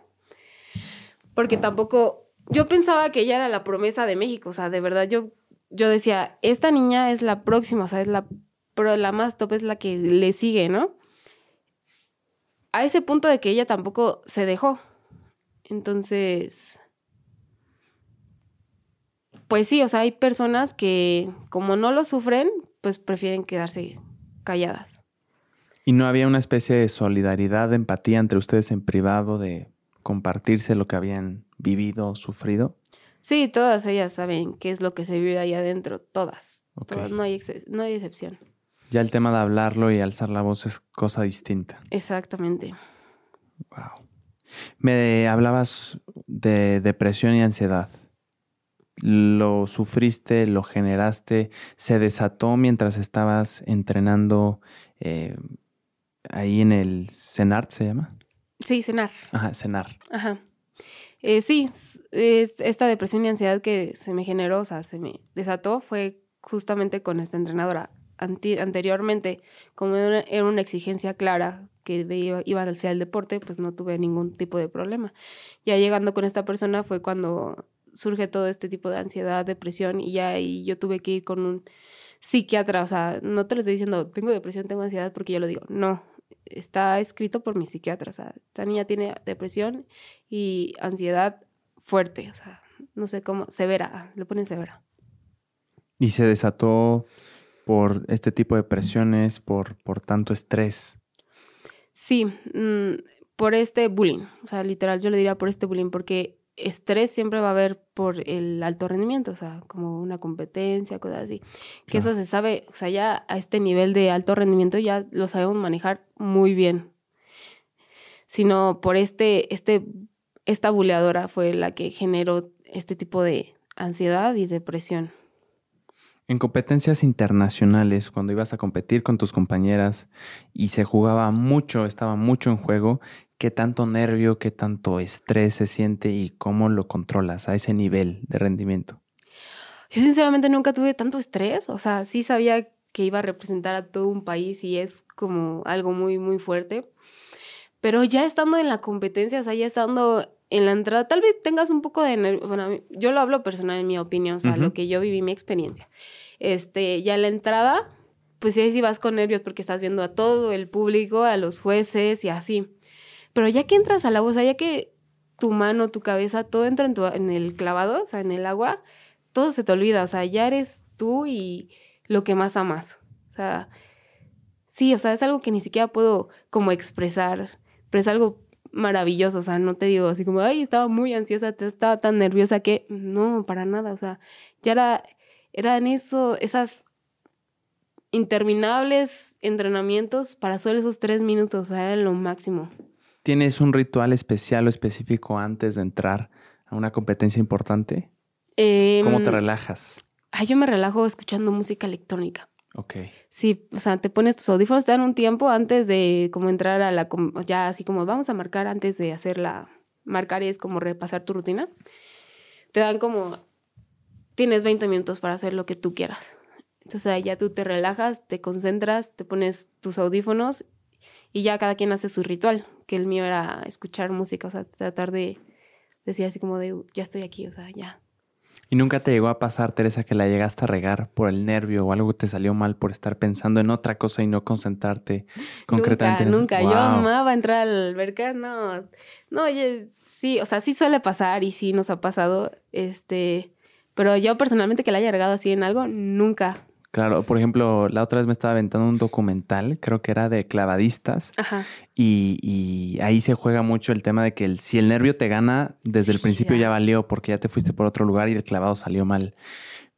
porque tampoco, yo pensaba que ella era la promesa de México, o sea, de verdad yo, yo decía, esta niña es la próxima, o sea, es la, pero la más top es la que le sigue, ¿no? A ese punto de que ella tampoco se dejó. Entonces, pues sí, o sea, hay personas que como no lo sufren, pues prefieren quedarse calladas. ¿Y no había una especie de solidaridad, de empatía entre ustedes en privado, de compartirse lo que habían vivido, sufrido? Sí, todas ellas saben qué es lo que se vive ahí adentro, todas. no, hay no hay excepción. Ya el tema de hablarlo y alzar la voz es cosa distinta. Exactamente. Wow. Me hablabas de depresión y ansiedad lo sufriste, lo generaste, se desató mientras estabas entrenando eh, ahí en el CENAR, ¿se llama? Sí, CENAR. Ajá, CENAR. Ajá. Eh, sí, es, esta depresión y ansiedad que se me generó, o sea, se me desató, fue justamente con esta entrenadora. anteriormente, como era una exigencia clara que iba, iba hacia el deporte, pues no tuve ningún tipo de problema. Ya llegando con esta persona fue cuando surge todo este tipo de ansiedad, depresión y ya y yo tuve que ir con un psiquiatra, o sea, no te lo estoy diciendo, tengo depresión, tengo ansiedad porque yo lo digo, no, está escrito por mi psiquiatra, o sea, esta niña tiene depresión y ansiedad fuerte, o sea, no sé cómo, severa, le ponen severa. Y se desató por este tipo de presiones, por, por tanto estrés. Sí, mm, por este bullying, o sea, literal, yo le diría por este bullying, porque estrés siempre va a haber por el alto rendimiento, o sea, como una competencia, cosas así. Que eso se sabe, o sea, ya a este nivel de alto rendimiento ya lo sabemos manejar muy bien. Sino por este, este, esta buleadora fue la que generó este tipo de ansiedad y depresión. En competencias internacionales, cuando ibas a competir con tus compañeras y se jugaba mucho, estaba mucho en juego, ¿qué tanto nervio, qué tanto estrés se siente y cómo lo controlas a ese nivel de rendimiento? Yo sinceramente nunca tuve tanto estrés, o sea, sí sabía que iba a representar a todo un país y es como algo muy, muy fuerte. Pero ya estando en la competencia, o sea, ya estando en la entrada, tal vez tengas un poco de nervio. Bueno, yo lo hablo personal en mi opinión, o sea, lo que yo viví, mi experiencia. Este, ya en la entrada, pues sí, sí vas con nervios porque estás viendo a todo el público, a los jueces y así. Pero ya que entras al agua, o sea, ya que tu mano, tu cabeza, todo entra en, tu, en el clavado, o sea, en el agua, todo se te olvida, o sea, ya eres tú y lo que más amas. O sea, sí, o sea, es algo que ni siquiera puedo como expresar, pero es algo maravilloso, o sea, no te digo así como, ay, estaba muy ansiosa, estaba tan nerviosa que no, para nada, o sea, ya era, eran eso, esas interminables entrenamientos para solo esos tres minutos, o sea, era lo máximo. ¿Tienes un ritual especial o específico antes de entrar a una competencia importante? ¿Cómo te em, relajas? Ay, yo me relajo escuchando música electrónica. Ok. Sí, o sea, te pones tus audífonos, te dan un tiempo antes de como entrar a la, ya así como vamos a marcar antes de hacer la, marcar es como repasar tu rutina. Te dan como, tienes 20 minutos para hacer lo que tú quieras. Entonces ya tú te relajas, te concentras, te pones tus audífonos y ya cada quien hace su ritual, que el mío era escuchar música, o sea, tratar de decir así como de, ya estoy aquí, o sea, ya, ¿Y nunca te llegó a pasar, Teresa, que la llegaste a regar por el nervio o algo te salió mal por estar pensando en otra cosa y no concentrarte concretamente nunca, en eso? Nunca, yo amaba entrar a la alberca, no, no, sí, o sea, sí suele pasar y sí nos ha pasado, este, pero yo personalmente que la haya regado así en algo, nunca, Claro, por ejemplo, la otra vez me estaba aventando un documental, creo que era de clavadistas, Ajá. Y, ahí se juega mucho el tema de que si el nervio te gana, desde el principio ya. valió porque ya te fuiste por otro lugar y el clavado salió mal.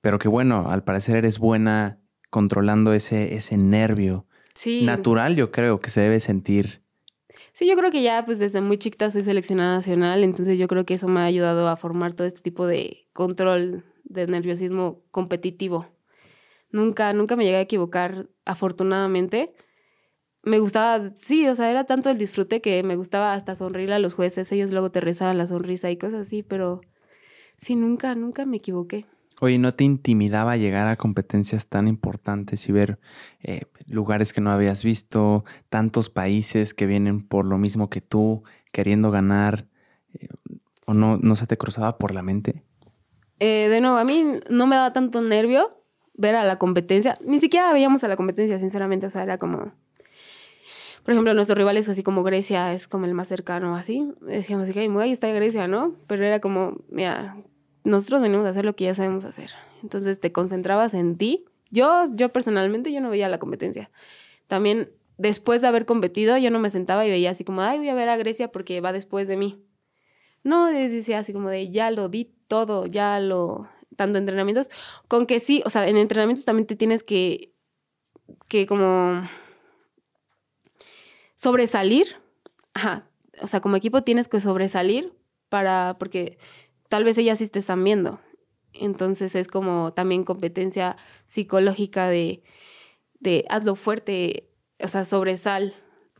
Pero que bueno, al parecer eres buena controlando ese, ese nervio natural, yo creo que se debe sentir. Sí, yo creo que ya pues desde muy chiquita soy seleccionada nacional, entonces yo creo que eso me ha ayudado a formar todo este tipo de control de nerviosismo competitivo. Nunca, nunca me llegué a equivocar, afortunadamente. Me gustaba, sí, o sea, era tanto el disfrute que me gustaba hasta sonreírle a los jueces. Ellos luego te rezaban la sonrisa y cosas así, pero sí, nunca, nunca me equivoqué. Oye, ¿no te intimidaba llegar a competencias tan importantes y ver eh, lugares que no habías visto, tantos países que vienen por lo mismo que tú, queriendo ganar? Eh, ¿O no, no se te cruzaba por la mente? Eh, de nuevo, a mí no me daba tanto nervio, ver a la competencia. Ni siquiera veíamos a la competencia, sinceramente. O sea, era como. Por ejemplo, nuestros rivales, así como Grecia, es como el más cercano, así. Decíamos, que ahí está Grecia, ¿no? Pero era como, mira, nosotros venimos a hacer lo que ya sabemos hacer. Entonces te concentrabas en ti. Yo, yo personalmente, yo no veía la competencia. También, después de haber competido, yo no me sentaba y veía así como, ay, voy a ver a Grecia porque va después de mí. No, decía así como de, ya lo di todo, ya lo, tanto entrenamientos, con que sí, o sea, en entrenamientos también te tienes que, que como sobresalir, ajá, o sea, como equipo tienes que sobresalir para, porque tal vez ellas sí te están viendo. Entonces es como también competencia psicológica de, de hazlo fuerte, o sea, sobresal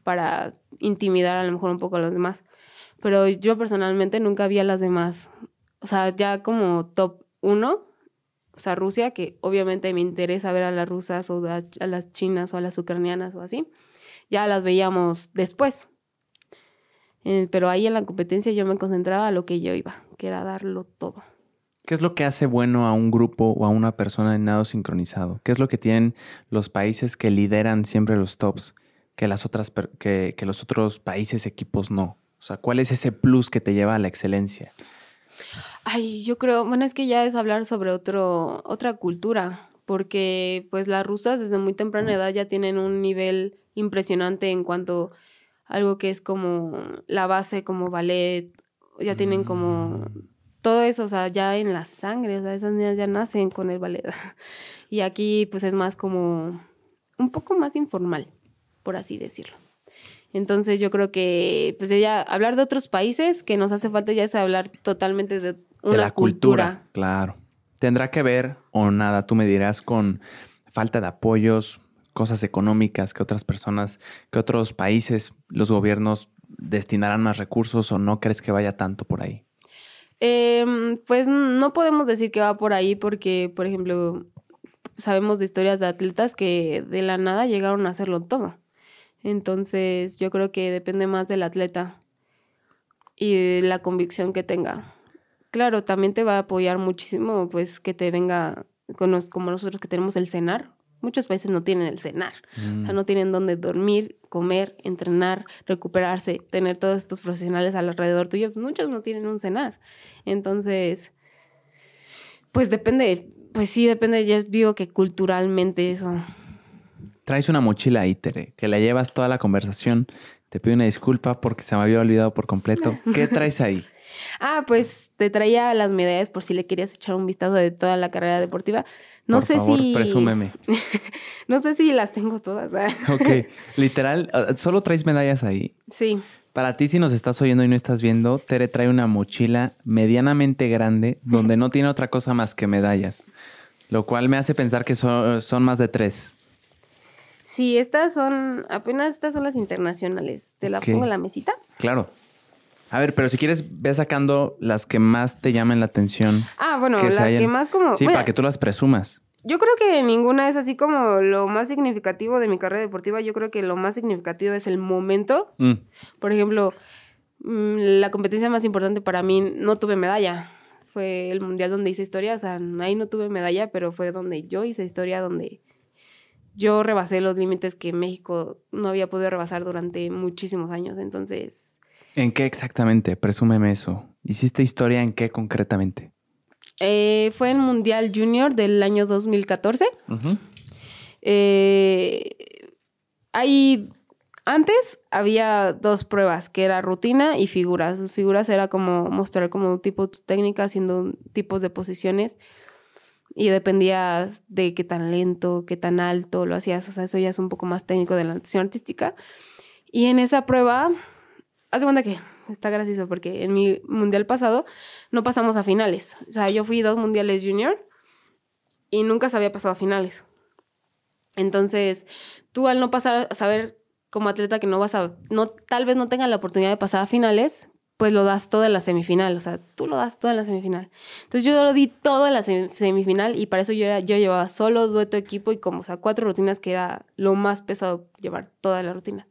para intimidar a lo mejor un poco a los demás. Pero yo personalmente nunca vi a las demás. O sea, ya como top uno, o sea, Rusia, que obviamente me interesa ver a las rusas o a, las chinas o a las ucranianas o así, ya las veíamos después. Eh, pero ahí en la competencia yo me concentraba a lo que yo iba, que era darlo todo. ¿Qué es lo que hace bueno a un grupo o a una persona en nado sincronizado? ¿Qué es lo que tienen los países que lideran siempre los tops que, las otras, que, que los otros países, equipos no? O sea, ¿cuál es ese plus que te lleva a la excelencia? Ay, yo creo, bueno, es que ya es hablar sobre otro, otra cultura, porque pues las rusas desde muy temprana edad ya tienen un nivel impresionante en cuanto a algo que es como la base, como ballet, ya tienen como mm todo eso, o sea, ya en la sangre, o sea, esas niñas ya nacen con el ballet. y aquí pues es más como un poco más informal, por así decirlo. Entonces yo creo que pues ella hablar de otros países que nos hace falta ya es hablar totalmente de una de la cultura. Claro. Tendrá que ver o nada, tú me dirás con falta de apoyos, cosas económicas que otras personas, que otros países, los gobiernos destinarán más recursos o no crees que vaya tanto por ahí. Em, pues no podemos decir que va por ahí porque, por ejemplo, sabemos de historias de atletas que de la nada llegaron a hacerlo todo. Entonces yo creo que depende más del atleta y de la convicción que tenga. Claro, también te va a apoyar muchísimo pues que te venga con como nosotros que tenemos el cenar. Muchos países no tienen el cenar, o sea, mm. no tienen dónde dormir, comer, entrenar, recuperarse, tener todos estos profesionales alrededor tuyo. Muchos no tienen un cenar. Entonces, pues depende, pues sí, depende, ya digo que culturalmente eso. Traes una mochila ahí, Tere, que la llevas toda la conversación. Te pido una disculpa porque se me había olvidado por completo. ¿Qué traes ahí? Ah, pues te traía las medallas por si le querías echar un vistazo de toda la carrera deportiva. No sé si. Presúmeme. no sé si las tengo todas. ¿eh? ok. Literal, ah, ¿solo traes medallas ahí? Sí. Para ti, si nos estás oyendo y no estás viendo, Tere trae una mochila medianamente grande donde no tiene otra cosa más que medallas, lo cual me hace pensar que son, más de tres. Sí, estas son, apenas estas son las internacionales. ¿Te la pongo en la mesita? Claro. A ver, pero si quieres, ve sacando las que más te llamen la atención. Ah, bueno, las que más como... Sí, para que tú las presumas. Yo creo que ninguna es así como lo más significativo de mi carrera deportiva. Yo creo que lo más significativo es el momento. Mm. Por ejemplo, mm, la competencia más importante para mí no tuve medalla. Fue el mundial donde hice historia. O sea, ahí no tuve medalla, pero fue donde yo hice historia, donde yo rebasé los límites que México no había podido rebasar durante muchísimos años. Entonces. ¿En qué exactamente? Presúmeme eso. ¿Hiciste historia en qué concretamente? Eh, fue en Mundial Junior del año 2014. Eh, ahí, antes había dos pruebas, que era rutina y figuras. Figuras era como mostrar como tipo técnica haciendo tipos de posiciones y dependía de qué tan lento, qué tan alto lo hacías. O sea, eso ya es un poco más técnico de la natación artística. Y en esa prueba, haz cuenta que está gracioso porque en mi mundial pasado no pasamos a finales. O sea, yo fui dos mundiales junior y nunca se había pasado a finales. Entonces, tú al no pasar a saber como atleta que no vas a, no, tal vez no tengas la oportunidad de pasar a finales, pues lo das todo en la semifinal, o sea, tú lo das todo en la semifinal. Entonces yo lo di todo en la semifinal y para eso yo, era, yo llevaba solo dueto equipo y como, o sea, cuatro rutinas que era lo más pesado llevar toda la rutina.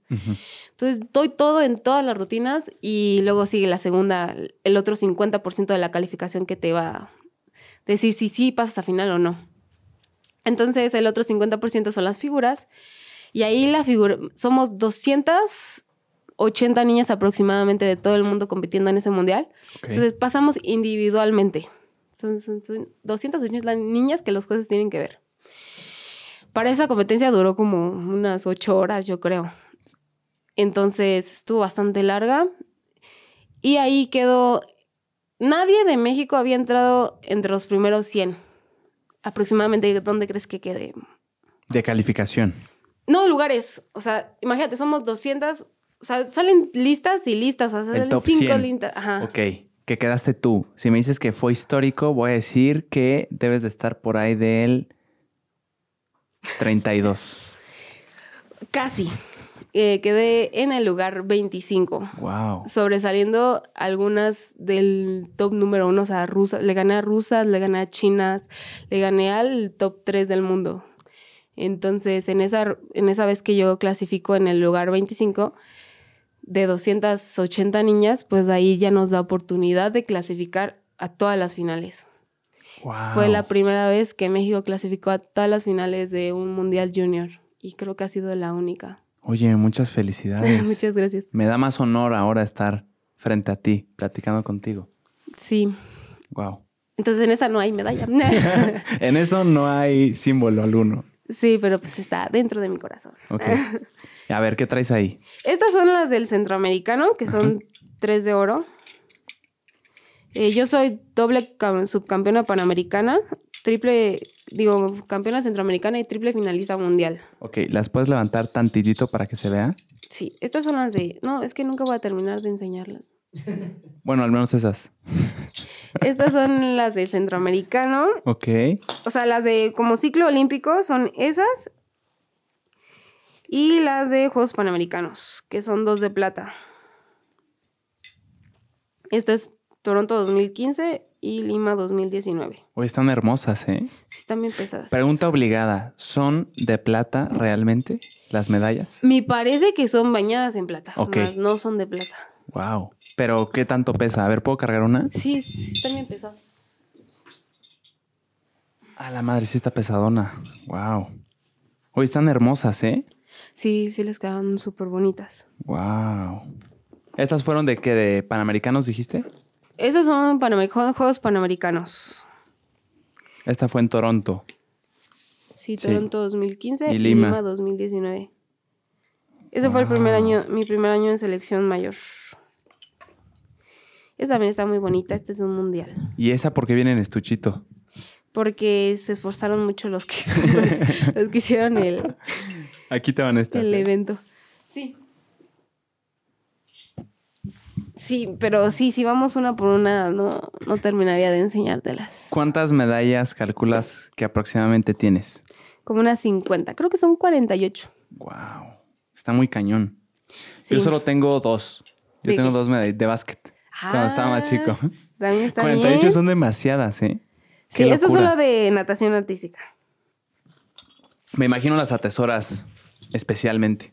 Entonces doy todo en todas las rutinas y luego sigue la segunda, el otro 50% de la calificación que te va a decir si sí pasas a final o no. Entonces el otro 50% son las figuras y ahí la figura, somos 200 80 niñas aproximadamente de todo el mundo compitiendo en ese mundial. Entonces pasamos individualmente. Son, son, son 200 niñas que los jueces tienen que ver. Para esa competencia duró como unas 8 horas, yo creo. Entonces estuvo bastante larga. Y ahí quedó. Nadie de México había entrado entre los primeros 100. Aproximadamente, ¿dónde crees que quede? De calificación. No, lugares. O sea, imagínate, somos 200 o sea, salen listas y listas, o sea, salen cinco listas. Ajá. Ok, ¿qué quedaste tú. Si me dices que fue histórico, voy a decir que debes de estar por ahí del 32. Casi. Eh, quedé en el lugar 25. Wow. Sobresaliendo algunas del top número uno, o sea, rusas. Le gané a rusas, le gané a chinas, le gané al top 3 del mundo. Entonces, en esa, en esa vez que yo clasifico en el lugar 25, de 280 niñas, pues ahí ya nos da oportunidad de clasificar a todas las finales. Fue la primera vez que México clasificó a todas las finales de un Mundial Junior y creo que ha sido la única. Oye, muchas felicidades. muchas gracias. Me da más honor ahora estar frente a ti, platicando contigo. Sí. Wow. Entonces en esa no hay medalla. en eso no hay símbolo alguno. Sí, pero pues está dentro de mi corazón. Ok. A ver, ¿qué traes ahí? Estas son las del centroamericano, que son tres de oro. Eh, yo soy doble subcampeona panamericana, triple, digo, campeona centroamericana y triple finalista mundial. Ok, ¿las puedes levantar tantitito para que se vea? Sí, estas son las de... No, es que nunca voy a terminar de enseñarlas. Bueno, al menos esas. Estas son las del centroamericano. Ok. O sea, las de como ciclo olímpico son esas. Y las de Juegos Panamericanos, que son dos de plata. Esta es Toronto 2015 y Lima 2019. Hoy están hermosas, ¿eh? Sí, están bien pesadas. Pregunta obligada, ¿son de plata realmente las medallas? Me parece que son bañadas en plata. Ok. no son de plata. Wow. Pero, ¿qué tanto pesa? A ver, ¿puedo cargar una? Sí, sí, está bien pesada. A la madre, sí está pesadona. Wow. Hoy están hermosas, ¿eh? Sí, sí les quedan súper bonitas. Wow. ¿Estas fueron de qué? ¿De Panamericanos dijiste? Esos son Juegos Panamericanos. Esta fue en Toronto. Sí, Toronto 2015 y Lima. 2019. Ese fue el primer año, mi primer año en selección mayor. Esta también está muy bonita, este es un mundial. ¿Y esa por qué viene en estuchito? Porque se esforzaron mucho los que, los que hicieron el... Aquí te van estas. El ¿eh? evento. Sí. Sí, pero sí, si vamos una por una, no, no terminaría de enseñártelas. ¿Cuántas medallas calculas que aproximadamente tienes? Como unas 50, creo que son 48. Wow, está muy cañón. Yo solo tengo dos. Yo tengo dos medallas de básquet. cuando estaba más chico. Ah, también está 48 son demasiadas, ¿eh? sí, esto es solo de natación artística. Me imagino las atesoras especialmente.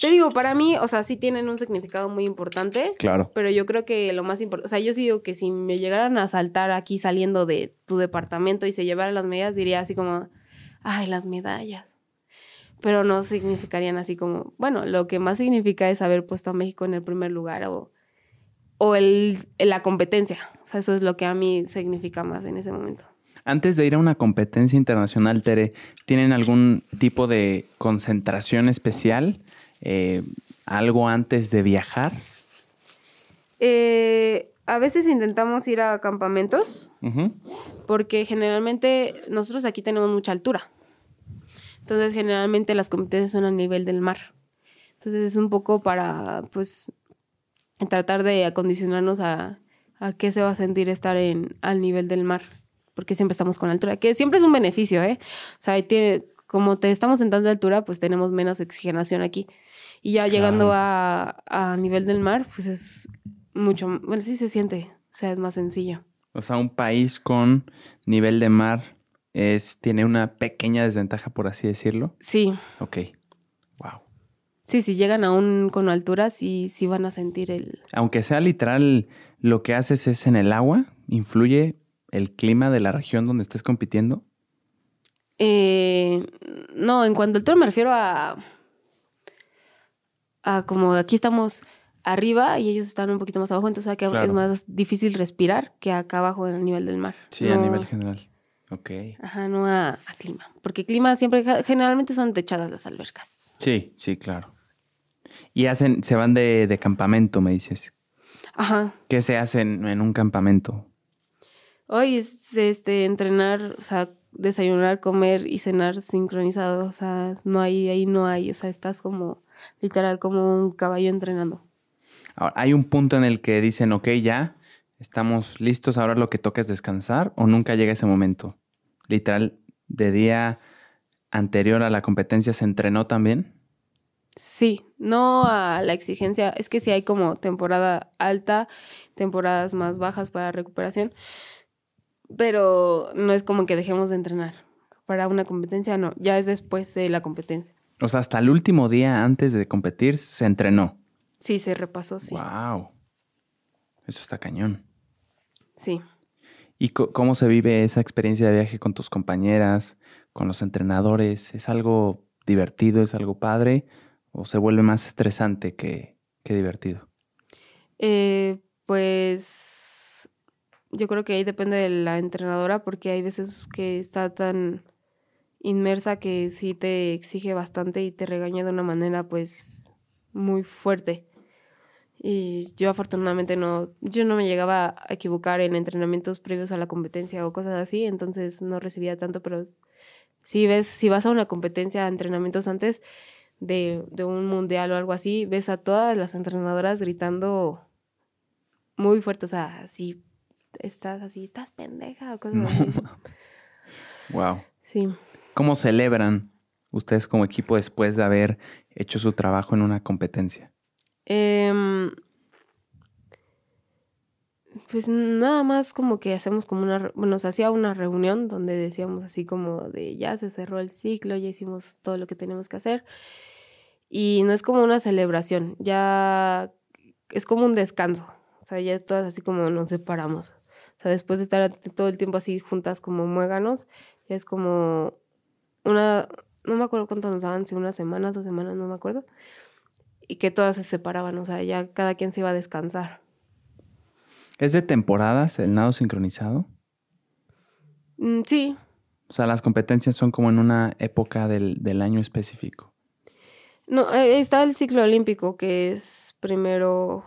Te digo, para mí, o sea, sí tienen un significado muy importante. Claro. Pero yo creo que lo más importante, o sea, yo sí digo que si me llegaran a saltar aquí saliendo de tu departamento y se llevaran las medallas, diría así como, ay, las medallas. Pero no significarían así como, bueno, lo que más significa es haber puesto a México en el primer lugar o, o el, la competencia. O sea, eso es lo que a mí significa más en ese momento. Antes de ir a una competencia internacional, Tere, ¿tienen algún tipo de concentración especial? Eh, algo antes de viajar? Eh, a veces intentamos ir a campamentos porque generalmente nosotros aquí tenemos mucha altura. Entonces generalmente las competencias son a nivel del mar. Entonces es un poco para pues tratar de acondicionarnos a, a qué se va a sentir estar en, al nivel del mar. Porque siempre estamos con altura, que siempre es un beneficio, ¿eh? O sea, tiene, como te estamos en tanta altura, pues tenemos menos oxigenación aquí. Y ya llegando a, a, nivel del mar, pues es mucho, bueno, sí se siente, o sea, es más sencillo. O sea, un país con nivel de mar es, tiene una pequeña desventaja, por así decirlo. Sí. Ok. Wow. Sí, si llegan aún con altura, sí, sí van a sentir el... Aunque sea literal, lo que haces es en el agua, ¿influye el clima de la región donde estés compitiendo? Eh, no, en cuanto al altura me refiero a como aquí estamos arriba y ellos están un poquito más abajo, entonces acá es más difícil respirar que acá abajo en el nivel del mar. Sí, a nivel general. Ok. Ajá, no a, clima. Porque clima siempre, generalmente son techadas las albercas. Sí, sí, claro. Y hacen, se van de, campamento, me dices. Ajá. ¿Qué se hace en, un campamento? Hoy es este, entrenar, o sea, desayunar, comer y cenar sincronizado. O sea, no hay, ahí no hay, o sea, estás como literal como un caballo entrenando. Ahora, ¿hay un punto en el que dicen, ok, ya, estamos listos, ahora lo que toca es descansar o nunca llega ese momento? Literal, de día anterior a la competencia se entrenó también. Sí, no a la exigencia, es que sí hay como temporada alta, temporadas más bajas para recuperación, pero no es como que dejemos de entrenar. Para una competencia no, ya es después de la competencia. O sea, hasta el último día antes de competir se entrenó. Sí, se repasó, sí. Wow. Eso está cañón. Sí. ¿Y cómo se vive esa experiencia de viaje con tus compañeras, con los entrenadores? ¿Es algo divertido, es algo padre o se vuelve más estresante que, divertido? Eh, pues yo creo que ahí depende de la entrenadora porque hay veces que está tan inmersa que sí te exige bastante y te regaña de una manera pues muy fuerte. Y yo afortunadamente no, yo no me llegaba a equivocar en entrenamientos previos a la competencia o cosas así, entonces no recibía tanto, pero si ves, si vas a una competencia, entrenamientos antes de, de un mundial o algo así, ves a todas las entrenadoras gritando muy fuerte, o sea, así, estás así, estás pendeja o cosas así. Wow. Sí. ¿Cómo celebran ustedes como equipo después de haber hecho su trabajo en una competencia? Em, pues nada más como que hacemos como una, bueno, se hacía una reunión donde decíamos así como de ya se cerró el ciclo, ya hicimos todo lo que tenemos que hacer. Y no es como una celebración, ya es como un descanso. O sea, ya todas así como nos separamos. O sea, después de estar todo el tiempo así juntas como muéganos, ya es como una, no me acuerdo cuánto nos daban, si una semana, dos semanas, no me acuerdo y que todas se separaban, o sea, ya cada quien se iba a descansar. ¿Es de temporadas el nado sincronizado? Mm, sí. O sea, las competencias son como en una época del, año específico. No, eh, está el ciclo olímpico, que es primero,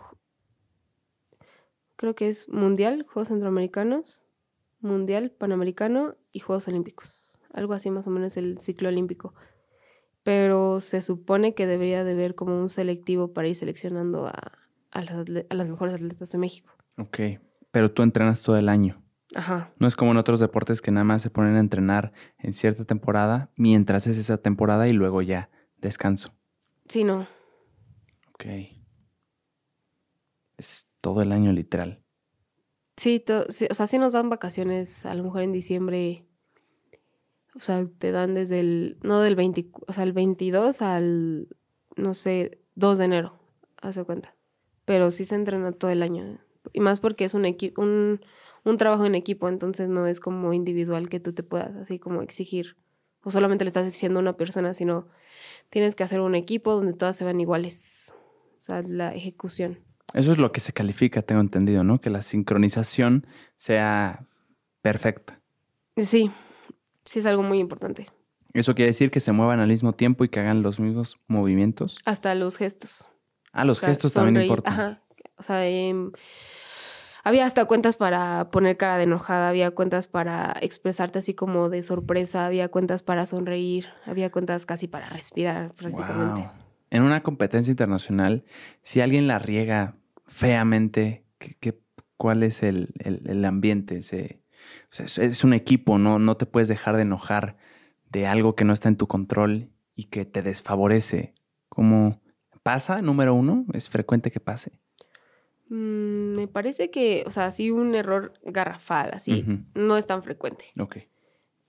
creo que es Mundial, Juegos Centroamericanos, Mundial, Panamericano y Juegos Olímpicos. Algo así más o menos el ciclo olímpico pero se supone que debería de haber como un selectivo para ir seleccionando a, las, mejores atletas de México. Ok, pero tú entrenas todo el año. Ajá. No es como en otros deportes que nada más se ponen a entrenar en cierta temporada mientras es esa temporada y luego ya descanso. Sí, no. Ok. Es todo el año literal. Sí, sí, o sea, sí nos dan vacaciones a lo mejor en diciembre o sea, te dan desde el, no del 20, o sea, el 22 al, no sé, 2 de enero, hace cuenta. Pero sí se entrena todo el año. Y más porque es un, un, un trabajo en equipo, entonces no es como individual que tú te puedas así como exigir. O solamente le estás exigiendo a una persona, sino tienes que hacer un equipo donde todas se van iguales. O sea, la ejecución. Eso es lo que se califica, tengo entendido, ¿no? Que la sincronización sea perfecta. Sí, sí es algo muy importante. ¿Eso quiere decir que se muevan al mismo tiempo y que hagan los mismos movimientos? Hasta los gestos. Ah, los gestos también importan. Ajá. O sea, em, había hasta cuentas para poner cara de enojada, había cuentas para expresarte así como de sorpresa, había cuentas para sonreír, había cuentas casi para respirar prácticamente. En una competencia internacional, si alguien la riega feamente, ¿qué, cuál es el, el ambiente? ¿Se, es, un equipo, ¿no? No te puedes dejar de enojar de algo que no está en tu control y que te desfavorece. ¿Cómo pasa, número uno? ¿Es frecuente que pase? Mm, me parece que, o sea, sí un error garrafal, así, no es tan frecuente. Ok.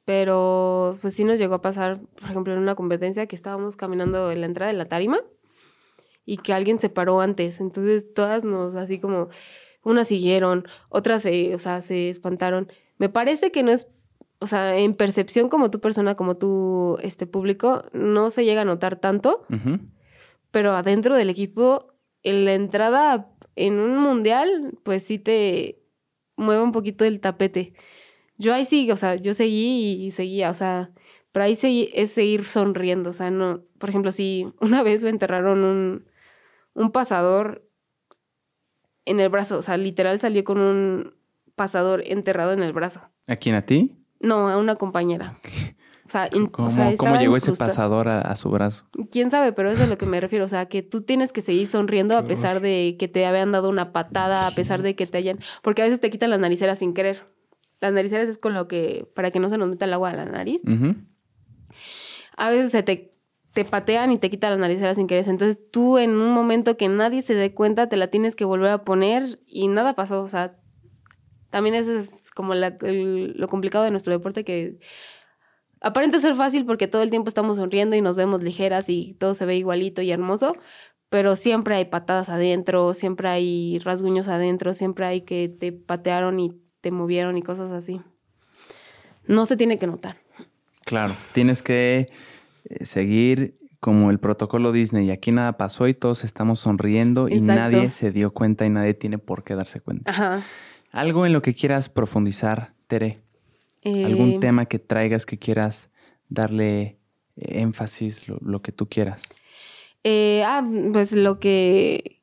Pero, pues sí nos llegó a pasar, por ejemplo, en una competencia que estábamos caminando en la entrada de la tarima y que alguien se paró antes. Entonces, todas nos, así como, unas siguieron, otras se, o sea, se espantaron. Me parece que no es, o sea, en percepción como tu persona, como tu este público, no se llega a notar tanto, pero adentro del equipo, en la entrada en un mundial, pues sí te mueve un poquito el tapete. Yo ahí sí, o sea, yo seguí y seguía, o sea, pero ahí seguí, es seguir sonriendo, o sea, no, por ejemplo, si una vez le enterraron un, un pasador en el brazo, o sea, literal salió con un, pasador enterrado en el brazo. ¿A quién? ¿A ti? No, a una compañera. O sea, ¿Cómo, llegó ese pasador a, su brazo? Quién sabe, pero eso es a lo que me refiero. O sea, que tú tienes que seguir sonriendo a pesar de que te habían dado una patada, a pesar de que te hayan. Porque a veces te quitan las nariceras sin querer. Las nariceras es con lo que. para que no se nos meta el agua a la nariz. A veces se te, te patean y te quitan las nariceras sin querer. Entonces tú, en un momento que nadie se dé cuenta, te la tienes que volver a poner y nada pasó. O sea, también eso es como lo complicado de nuestro deporte que aparenta ser fácil porque todo el tiempo estamos sonriendo y nos vemos ligeras y todo se ve igualito y hermoso, pero siempre hay patadas adentro, siempre hay rasguños adentro, siempre hay que te patearon y te movieron y cosas así. No se tiene que notar. Claro, tienes que seguir como el protocolo Disney. Aquí nada pasó y todos estamos sonriendo y nadie se dio cuenta y nadie tiene por qué darse cuenta. Ajá. Algo en lo que quieras profundizar, Tere. Algún eh, tema que traigas que quieras darle eh, énfasis, lo, que tú quieras. ah, pues lo que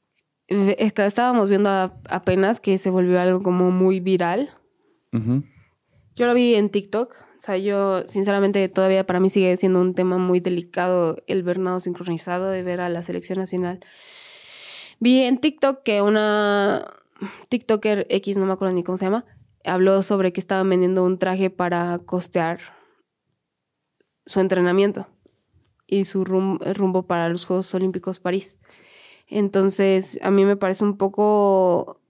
estábamos viendo apenas que se volvió algo como muy viral. Yo lo vi en TikTok. O sea, yo sinceramente todavía para mí sigue siendo un tema muy delicado el ver nado sincronizado, de ver a la selección nacional. Vi en TikTok que una TikToker X, no me acuerdo ni cómo se llama, habló sobre que estaban vendiendo un traje para costear su entrenamiento y su rumbo para los Juegos Olímpicos París. Entonces, a mí me parece un poco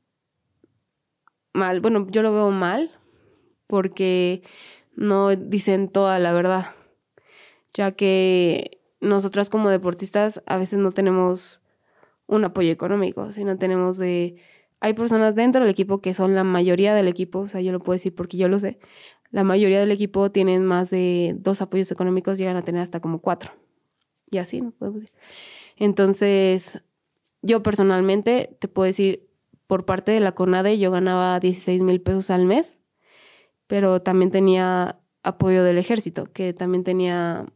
mal. Bueno, yo lo veo mal porque no dicen toda la verdad, ya que nosotras como deportistas a veces no tenemos un apoyo económico, sino tenemos de... Hay personas dentro del equipo que son la mayoría del equipo, o sea, yo lo puedo decir porque yo lo sé, la mayoría del equipo tienen más de dos apoyos económicos, llegan a tener hasta como cuatro. Y así, ¿no? Podemos decir. Entonces, yo personalmente te puedo decir, por parte de la CONADE yo ganaba 16 mil pesos al mes, pero también tenía apoyo del ejército, que también tenía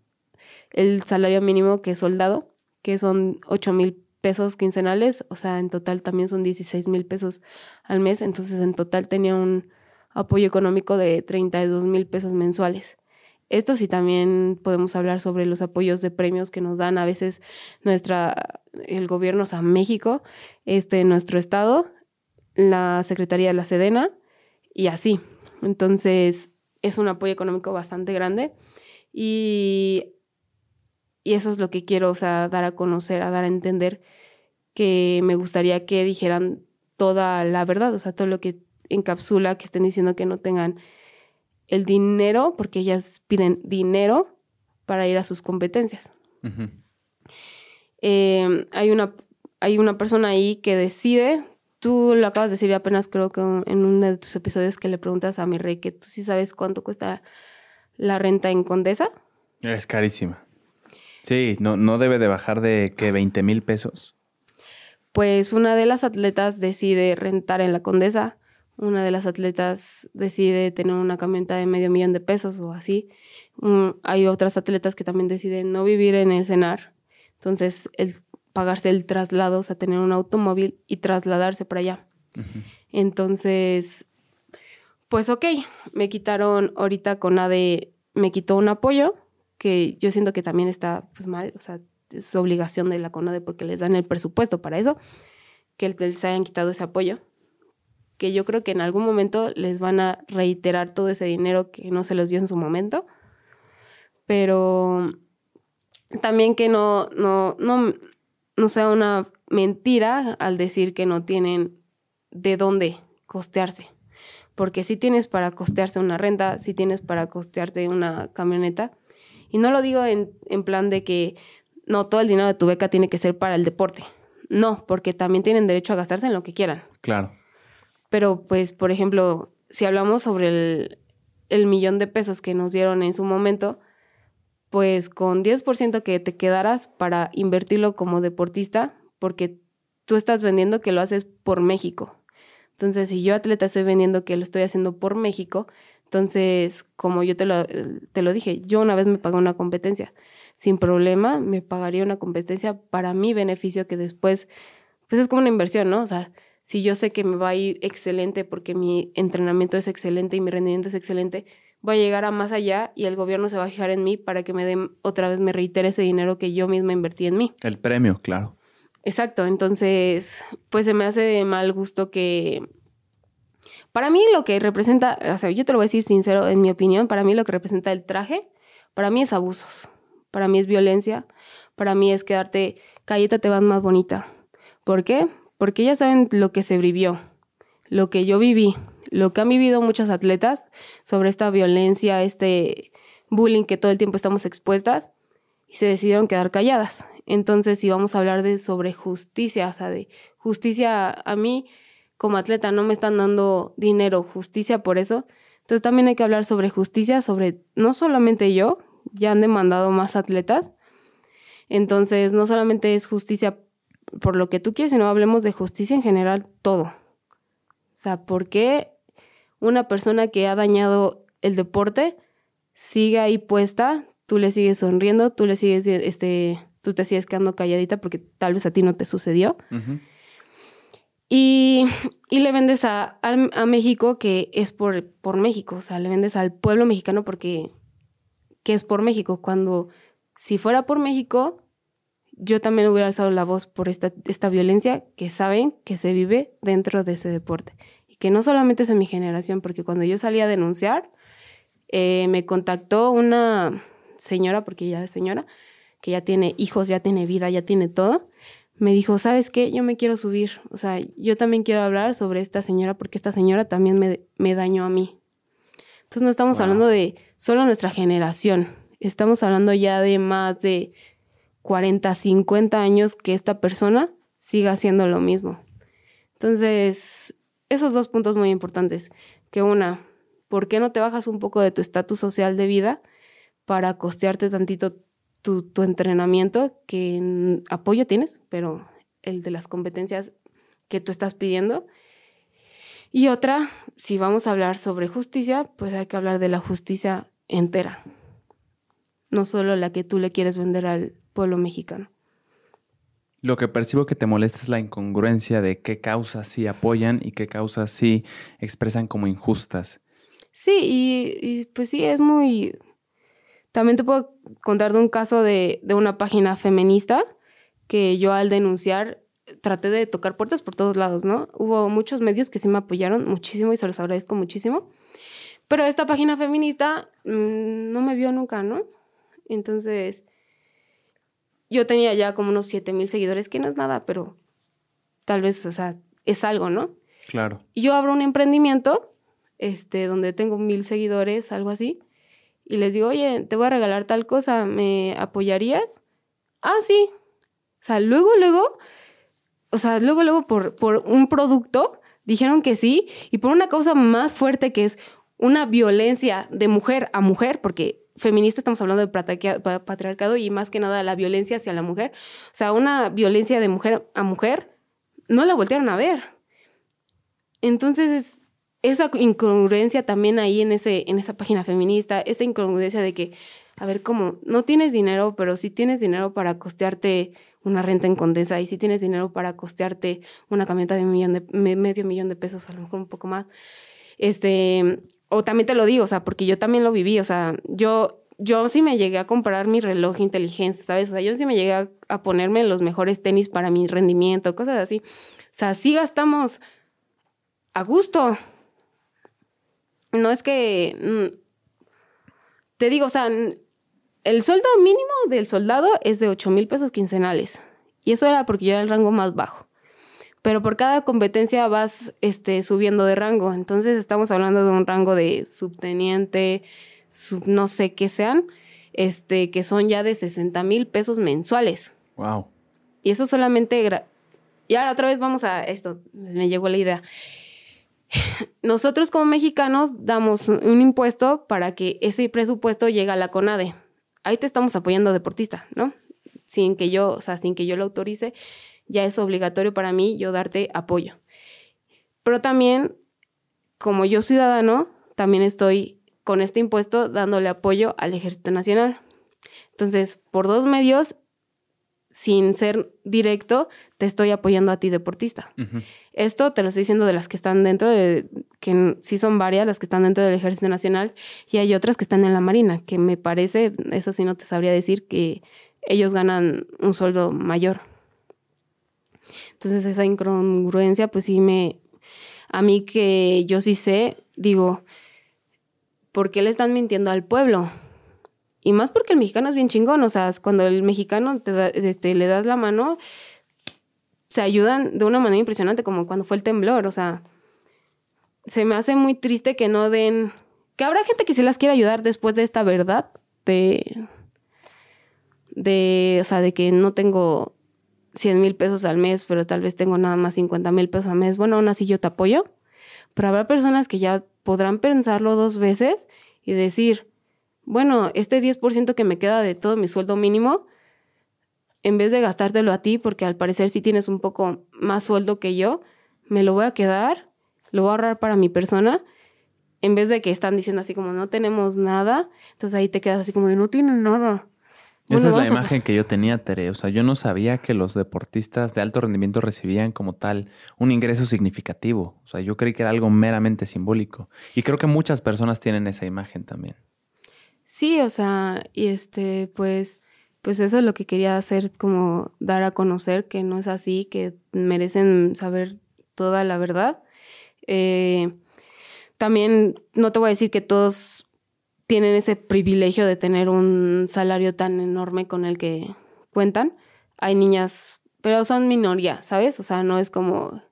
el salario mínimo que es soldado, que son 8 mil pesos quincenales, o sea, en total también son 16 mil pesos al mes, entonces en total tenía un apoyo económico de 32 mil pesos mensuales. Esto sí también podemos hablar sobre los apoyos de premios que nos dan a veces nuestra, el gobierno, o sea, México, este, nuestro estado, la Secretaría de la Sedena y así. Entonces, es un apoyo económico bastante grande y, y eso es lo que quiero, o sea, dar a conocer, a dar a entender que me gustaría que dijeran toda la verdad, o sea, todo lo que encapsula, que estén diciendo que no tengan el dinero, porque ellas piden dinero para ir a sus competencias. Em, hay, una, hay una persona ahí que decide, tú lo acabas de decir apenas creo que en uno de tus episodios que le preguntas a mi rey que tú sí sabes cuánto cuesta la renta en Condesa. Es carísima. Sí, no, no debe de bajar de que 20 mil pesos. Pues una de las atletas decide rentar en la Condesa una de las atletas decide tener una camioneta de medio millón de pesos o así. Mm, hay otras atletas que también deciden no vivir en el cenar. Entonces, el pagarse el traslado, o sea, tener un automóvil y trasladarse para allá. Entonces, pues ok, me quitaron ahorita con ADE, me quitó un apoyo, que yo siento que también está pues mal, o sea, es obligación de la CONADE porque les dan el presupuesto para eso, que les hayan quitado ese apoyo que yo creo que en algún momento les van a reiterar todo ese dinero que no se les dio en su momento. Pero también que no, no, no, no sea una mentira al decir que no tienen de dónde costearse. Porque si tienes para costearse una renta, si tienes para costearte una camioneta. Y no lo digo en, en plan de que no, todo el dinero de tu beca tiene que ser para el deporte. No, porque también tienen derecho a gastarse en lo que quieran. Claro. Pero pues, por ejemplo, si hablamos sobre el, millón de pesos que nos dieron en su momento, pues con 10% que te quedaras para invertirlo como deportista, porque tú estás vendiendo que lo haces por México. Entonces, si yo atleta estoy vendiendo que lo estoy haciendo por México, entonces, como yo te lo, te lo dije, yo una vez me pagué una competencia. Sin problema, me pagaría una competencia para mi beneficio que después, pues es como una inversión, ¿no? O sea, si yo sé que me va a ir excelente porque mi entrenamiento es excelente y mi rendimiento es excelente, voy a llegar a más allá y el gobierno se va a fijar en mí para que me den otra vez, me reitere ese dinero que yo misma invertí en mí. El premio, claro. Exacto, entonces, pues se me hace de mal gusto que... Para mí lo que representa, o sea, yo te lo voy a decir sincero, en mi opinión, para mí lo que representa el traje, para mí es abusos, para mí es violencia, para mí es quedarte, calleta te vas más bonita. ¿Por qué? porque ya saben lo que se vivió, lo que yo viví, lo que han vivido muchas atletas sobre esta violencia, este bullying que todo el tiempo estamos expuestas y se decidieron quedar calladas. Entonces, si vamos a hablar de sobre justicia, o sea, de justicia a mí, como atleta no me están dando dinero, justicia por eso. Entonces también hay que hablar sobre justicia, sobre no solamente yo, ya han demandado más atletas. Entonces no solamente es justicia por lo que tú quieres, sino hablemos de justicia en general, todo. O sea, ¿por qué una persona que ha dañado el deporte sigue ahí puesta, tú le sigues sonriendo, tú le sigues, este, tú te sigues quedando calladita porque tal vez a ti no te sucedió? Y, le vendes a, México que es por, por México, o sea, le vendes al pueblo mexicano porque que es por México, cuando si fuera por México, yo también hubiera alzado la voz por esta, esta violencia que saben que se vive dentro de ese deporte. Que no solamente es en mi generación, porque cuando yo salí a denunciar, eh, me contactó una señora, porque ya es señora, que ya tiene hijos, ya tiene vida, ya tiene todo, me dijo, ¿sabes qué? Yo me quiero subir. O sea, yo también quiero hablar sobre esta señora porque esta señora también me, me dañó a mí. Entonces no estamos hablando de solo nuestra generación, estamos hablando ya de más de 40, 50 años que esta persona siga haciendo lo mismo. Entonces, esos dos puntos muy importantes. Que una, ¿por qué no te bajas un poco de tu estatus social de vida para costearte tantito tu, entrenamiento, que apoyo tienes, pero el de las competencias que tú estás pidiendo. Y otra, si vamos a hablar sobre justicia, pues hay que hablar de la justicia entera, no solo la que tú le quieres vender al pueblo mexicano. Lo que percibo que te molesta es la incongruencia de qué causas sí apoyan y qué causas sí expresan como injustas. Sí, y pues sí, es muy, también te puedo contar de un caso de, una página feminista que yo al denunciar traté de tocar puertas por todos lados, ¿no? Hubo muchos medios que sí me apoyaron muchísimo y se los agradezco muchísimo. Pero esta página feminista mm, no me vio nunca, ¿no? Entonces, yo tenía ya como unos 7 mil seguidores, que no es nada, pero tal vez, o sea, es algo, ¿no? Claro. Y yo abro un emprendimiento, este, donde tengo mil seguidores, algo así y les digo, oye, te voy a regalar tal cosa, ¿me apoyarías? Ah, sí. O sea, luego, luego, o sea, luego, luego por, por un producto dijeron que sí y por una causa más fuerte que es una violencia de mujer a mujer, porque feminista estamos hablando de patriarcado y más que nada la violencia hacia la mujer. O sea, una violencia de mujer a mujer, no la voltearon a ver. Entonces, esa incongruencia también ahí en, ese, en esa página feminista, esa incongruencia de que, a ver, ¿cómo? No tienes dinero, pero sí tienes dinero para costearte una renta en Condesa y sí tienes dinero para costearte una camioneta de, millón de medio millón de pesos, a lo mejor un poco más. Este, o también te lo digo, o sea, porque yo también lo viví, o sea, yo, yo sí me llegué a comprar mi reloj inteligente, ¿sabes? O sea, yo sí me llegué a, a ponerme los mejores tenis para mi rendimiento, cosas así. O sea, sí gastamos a gusto, no es que... Mm, te digo, o sea, el sueldo mínimo del soldado es de 8 mil pesos quincenales. Y eso era porque yo era el rango más bajo. Pero por cada competencia vas este, subiendo de rango. Entonces estamos hablando de un rango de subteniente, no sé qué sean, este, que son ya de 60 mil pesos mensuales. Wow. Y eso solamente... Y ahora otra vez vamos a esto, me llegó la idea nosotros como mexicanos damos un impuesto para que ese presupuesto llegue a la CONADE. Ahí te estamos apoyando deportista, ¿no? Sin que yo, o sea, sin que yo lo autorice, ya es obligatorio para mí yo darte apoyo. Pero también, como yo ciudadano, también estoy con este impuesto dándole apoyo al Ejército Nacional. Entonces, por dos medios, sin ser directo, te estoy apoyando a ti, deportista. Esto te lo estoy diciendo de las que están dentro, de, que sí son varias las que están dentro del Ejército Nacional y hay otras que están en la Marina, que me parece, eso sí no te sabría decir, que ellos ganan un sueldo mayor. Entonces esa incongruencia, pues sí me, a mí que yo sí sé, digo, ¿por qué le están mintiendo al pueblo? Y más porque el mexicano es bien chingón, o sea, cuando el mexicano te este, le das la mano, se ayudan de una manera impresionante, como cuando fue el temblor, o sea, se me hace muy triste que no den, que habrá gente que se las quiera ayudar después de esta verdad, de, de, o sea, de que no tengo 100 mil pesos al mes, pero tal vez tengo nada más 50 mil pesos al mes, bueno, aún así yo te apoyo. Pero habrá personas que ya podrán pensarlo dos veces y decir, bueno, este 10% que me queda de todo mi sueldo mínimo, en vez de gastártelo a ti, porque al parecer sí tienes un poco más sueldo que yo, me lo voy a quedar, lo voy a ahorrar para mi persona, en vez de que están diciendo así como no tenemos nada, entonces ahí te quedas así como de no tienen nada. Esa es la imagen que yo tenía, Tere. O sea, yo no sabía que los deportistas de alto rendimiento recibían como tal un ingreso significativo. O sea, yo creí que era algo meramente simbólico. Y creo que muchas personas tienen esa imagen también. Sí, o sea, y este, pues, pues eso es lo que quería hacer, como dar a conocer que no es así, que merecen saber toda la verdad. Eh, también no te voy a decir que todos tienen ese privilegio de tener un salario tan enorme con el que cuentan. Hay niñas, pero son minoría, ¿sabes? O sea, no es como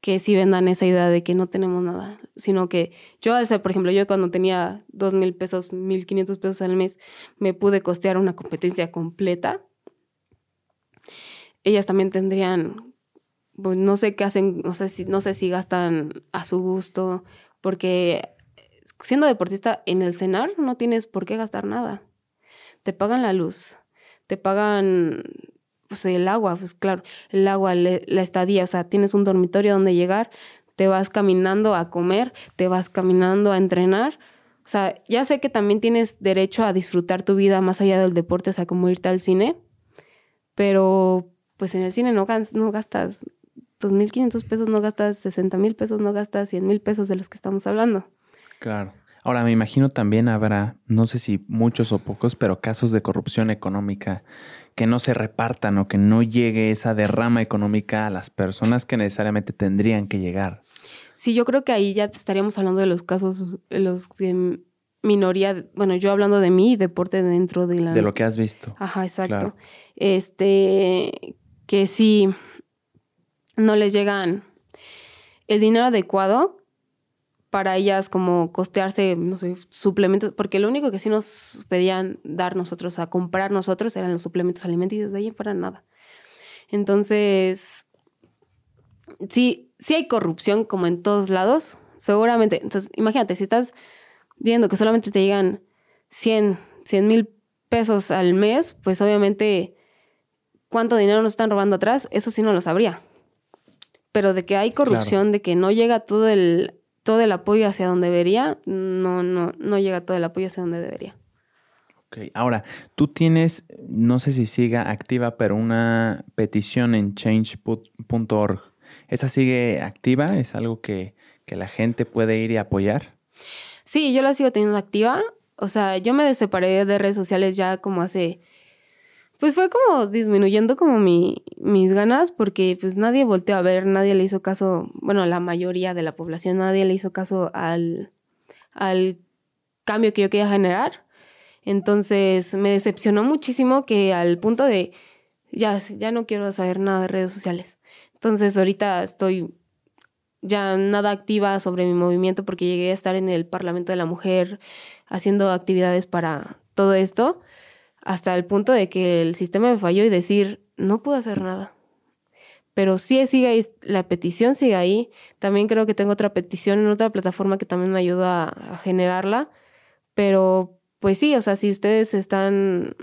que si vendan esa idea de que no tenemos nada, sino que yo, por ejemplo, yo cuando tenía dos mil pesos, mil quinientos pesos al mes, me pude costear una competencia completa. Ellas también tendrían, pues, no sé qué hacen, no sé si, no sé si gastan a su gusto, porque siendo deportista en el cenar no tienes por qué gastar nada. Te pagan la luz, te pagan pues, el agua, pues claro, el agua, la estadía, o sea, tienes un dormitorio donde llegar, te vas caminando a comer, te vas caminando a entrenar. O sea, ya sé que también tienes derecho a disfrutar tu vida más allá del deporte, o sea, como irte al cine, pero pues en el cine no, no gastas 2.500 pesos, no gastas 60.000 pesos, no gastas 100.000 pesos de los que estamos hablando. Claro. Ahora, me imagino también habrá, no sé si muchos o pocos, pero casos de corrupción económica que no se repartan o que no llegue esa derrama económica a las personas que necesariamente tendrían que llegar. Sí, yo creo que ahí ya estaríamos hablando de los casos, los de minoría, bueno, yo hablando de mí, deporte dentro de la... De lo que has visto. Ajá, exacto. Este, que sí, no les llegan el dinero adecuado para ellas como costearse, no sé, suplementos, porque lo único que sí nos pedían dar nosotros a comprar nosotros eran los suplementos alimenticios, de ahí en fuera nada. Entonces, sí, sí hay corrupción como en todos lados, seguramente. Entonces, imagínate, si estás viendo que solamente te llegan 100, 100 mil pesos al mes, pues obviamente cuánto dinero nos están robando atrás, eso sí no lo sabría. Pero de que hay corrupción, de que no llega todo el todo el apoyo hacia donde debería, no, no, no llega todo el apoyo hacia donde debería. Ok, ahora, tú tienes, no sé si siga activa, pero una petición en change.org. ¿Esa sigue activa? ¿Es algo que, que la gente puede ir y apoyar? Sí, yo la sigo teniendo activa. O sea, yo me separé de redes sociales ya como hace pues fue como disminuyendo como mi, mis ganas porque pues nadie volteó a ver, nadie le hizo caso, bueno, la mayoría de la población, nadie le hizo caso al, al cambio que yo quería generar. Entonces me decepcionó muchísimo que al punto de ya, ya no quiero saber nada de redes sociales. Entonces ahorita estoy ya nada activa sobre mi movimiento porque llegué a estar en el Parlamento de la Mujer haciendo actividades para todo esto hasta el punto de que el sistema me falló y decir, no puedo hacer nada. Pero sí sigue ahí, la petición sigue ahí. También creo que tengo otra petición en otra plataforma que también me ayuda a, generarla. Pero pues sí, o sea, si ustedes están,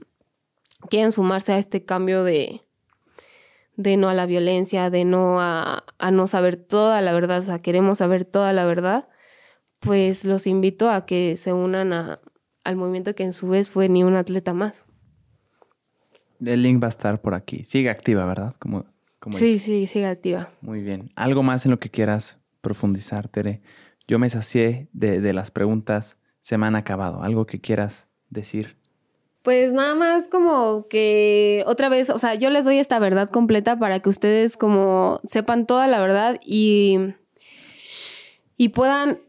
quieren sumarse a este cambio de, de no a la violencia, de no a, a no saber toda la verdad, o sea, queremos saber toda la verdad, pues los invito a que se unan a, al movimiento que en su vez fue ni un atleta más. El link va a estar por aquí. Sigue activa, ¿verdad? Como, sí, sí, sigue activa. Muy bien. ¿Algo más en lo que quieras profundizar, Tere? Yo me sacié de, de las preguntas, se me han acabado. ¿Algo que quieras decir? Pues nada más como que otra vez, o sea, yo les doy esta verdad completa para que ustedes como sepan toda la verdad y, y puedan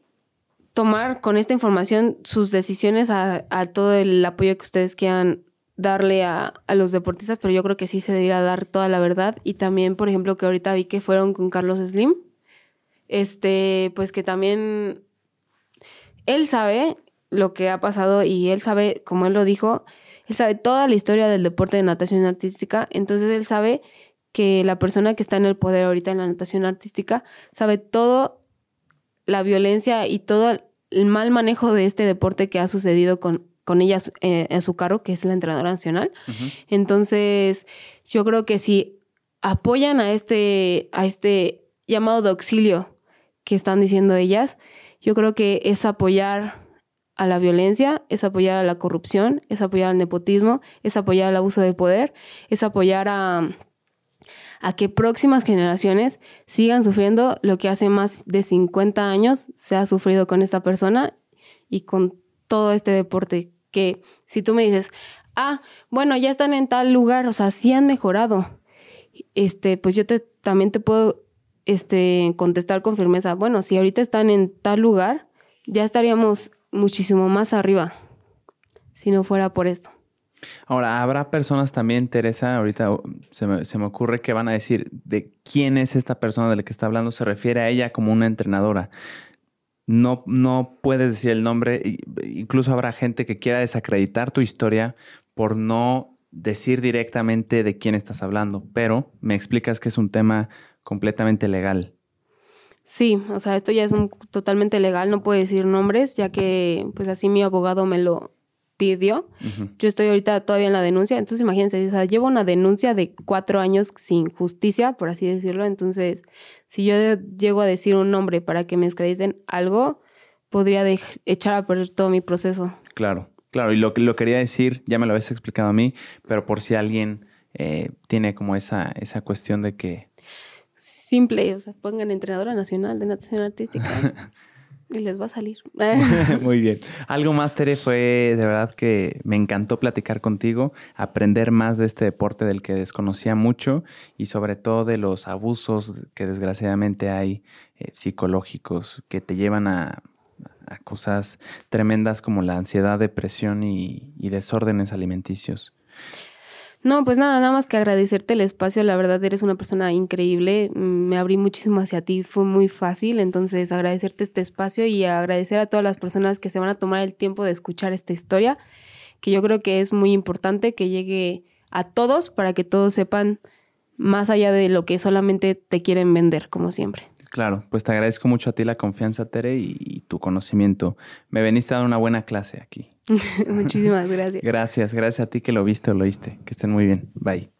tomar con esta información sus decisiones a, a todo el apoyo que ustedes quieran darle a, los deportistas, pero yo creo que sí se debería dar toda la verdad. Y también, por ejemplo, que ahorita vi que fueron con Carlos Slim, este, pues que también él sabe lo que ha pasado y él sabe, como él lo dijo, él sabe toda la historia del deporte de natación artística, entonces él sabe que la persona que está en el poder ahorita en la natación artística sabe todo la violencia y todo el mal manejo de este deporte que ha sucedido con, con ella eh, en su cargo, que es la entrenadora nacional. Entonces, yo creo que si apoyan a este, a este llamado de auxilio que están diciendo ellas, yo creo que es apoyar a la violencia, es apoyar a la corrupción, es apoyar al nepotismo, es apoyar al abuso de poder, es apoyar a, a que próximas generaciones sigan sufriendo lo que hace más de 50 años se ha sufrido con esta persona y con todo este deporte que si tú me dices, ah, bueno, ya están en tal lugar, o sea, sí han mejorado, este, pues yo te, también te puedo este, contestar con firmeza, bueno, si ahorita están en tal lugar, ya estaríamos muchísimo más arriba si no fuera por esto. Ahora, habrá personas también, Teresa, ahorita uh, se me, se me, ocurre que van a decir de quién es esta persona de la que está hablando, se refiere a ella como una entrenadora. No, no puedes decir el nombre, incluso habrá gente que quiera desacreditar tu historia por no decir directamente de quién estás hablando, pero me explicas que es un tema completamente legal. Sí, o sea, esto ya es un, totalmente legal, no puedo decir nombres, ya que pues así mi abogado me lo pidió. Yo estoy ahorita todavía en la denuncia, entonces imagínense, o sea, llevo una denuncia de cuatro años sin justicia, por así decirlo, entonces si yo llego a decir un nombre para que me descrediten algo, podría echar a perder todo mi proceso. Claro, claro, y lo que lo quería decir, ya me lo habías explicado a mí, pero por si alguien eh, tiene como esa, esa cuestión de que simple, o sea, pongan entrenadora nacional de natación artística y les va a salir. Muy bien. Algo más, Tere, fue de verdad que me encantó platicar contigo, aprender más de este deporte del que desconocía mucho y sobre todo de los abusos que desgraciadamente hay eh, psicológicos que te llevan a, cosas tremendas como la ansiedad, depresión y desórdenes alimenticios. No, pues nada, nada más que agradecerte el espacio. La verdad, eres una persona increíble. Me abrí muchísimo hacia ti, fue muy fácil. Entonces, agradecerte este espacio y agradecer a todas las personas que se van a tomar el tiempo de escuchar esta historia, que yo creo que es muy importante que llegue a todos para que todos sepan más allá de lo que solamente te quieren vender, como siempre. Claro, pues te agradezco mucho a ti la confianza, Tere, y, tu conocimiento. Me veniste a dar una buena clase aquí. Muchísimas gracias. gracias, gracias a ti que lo viste o lo oíste. Que estén muy bien. Bye.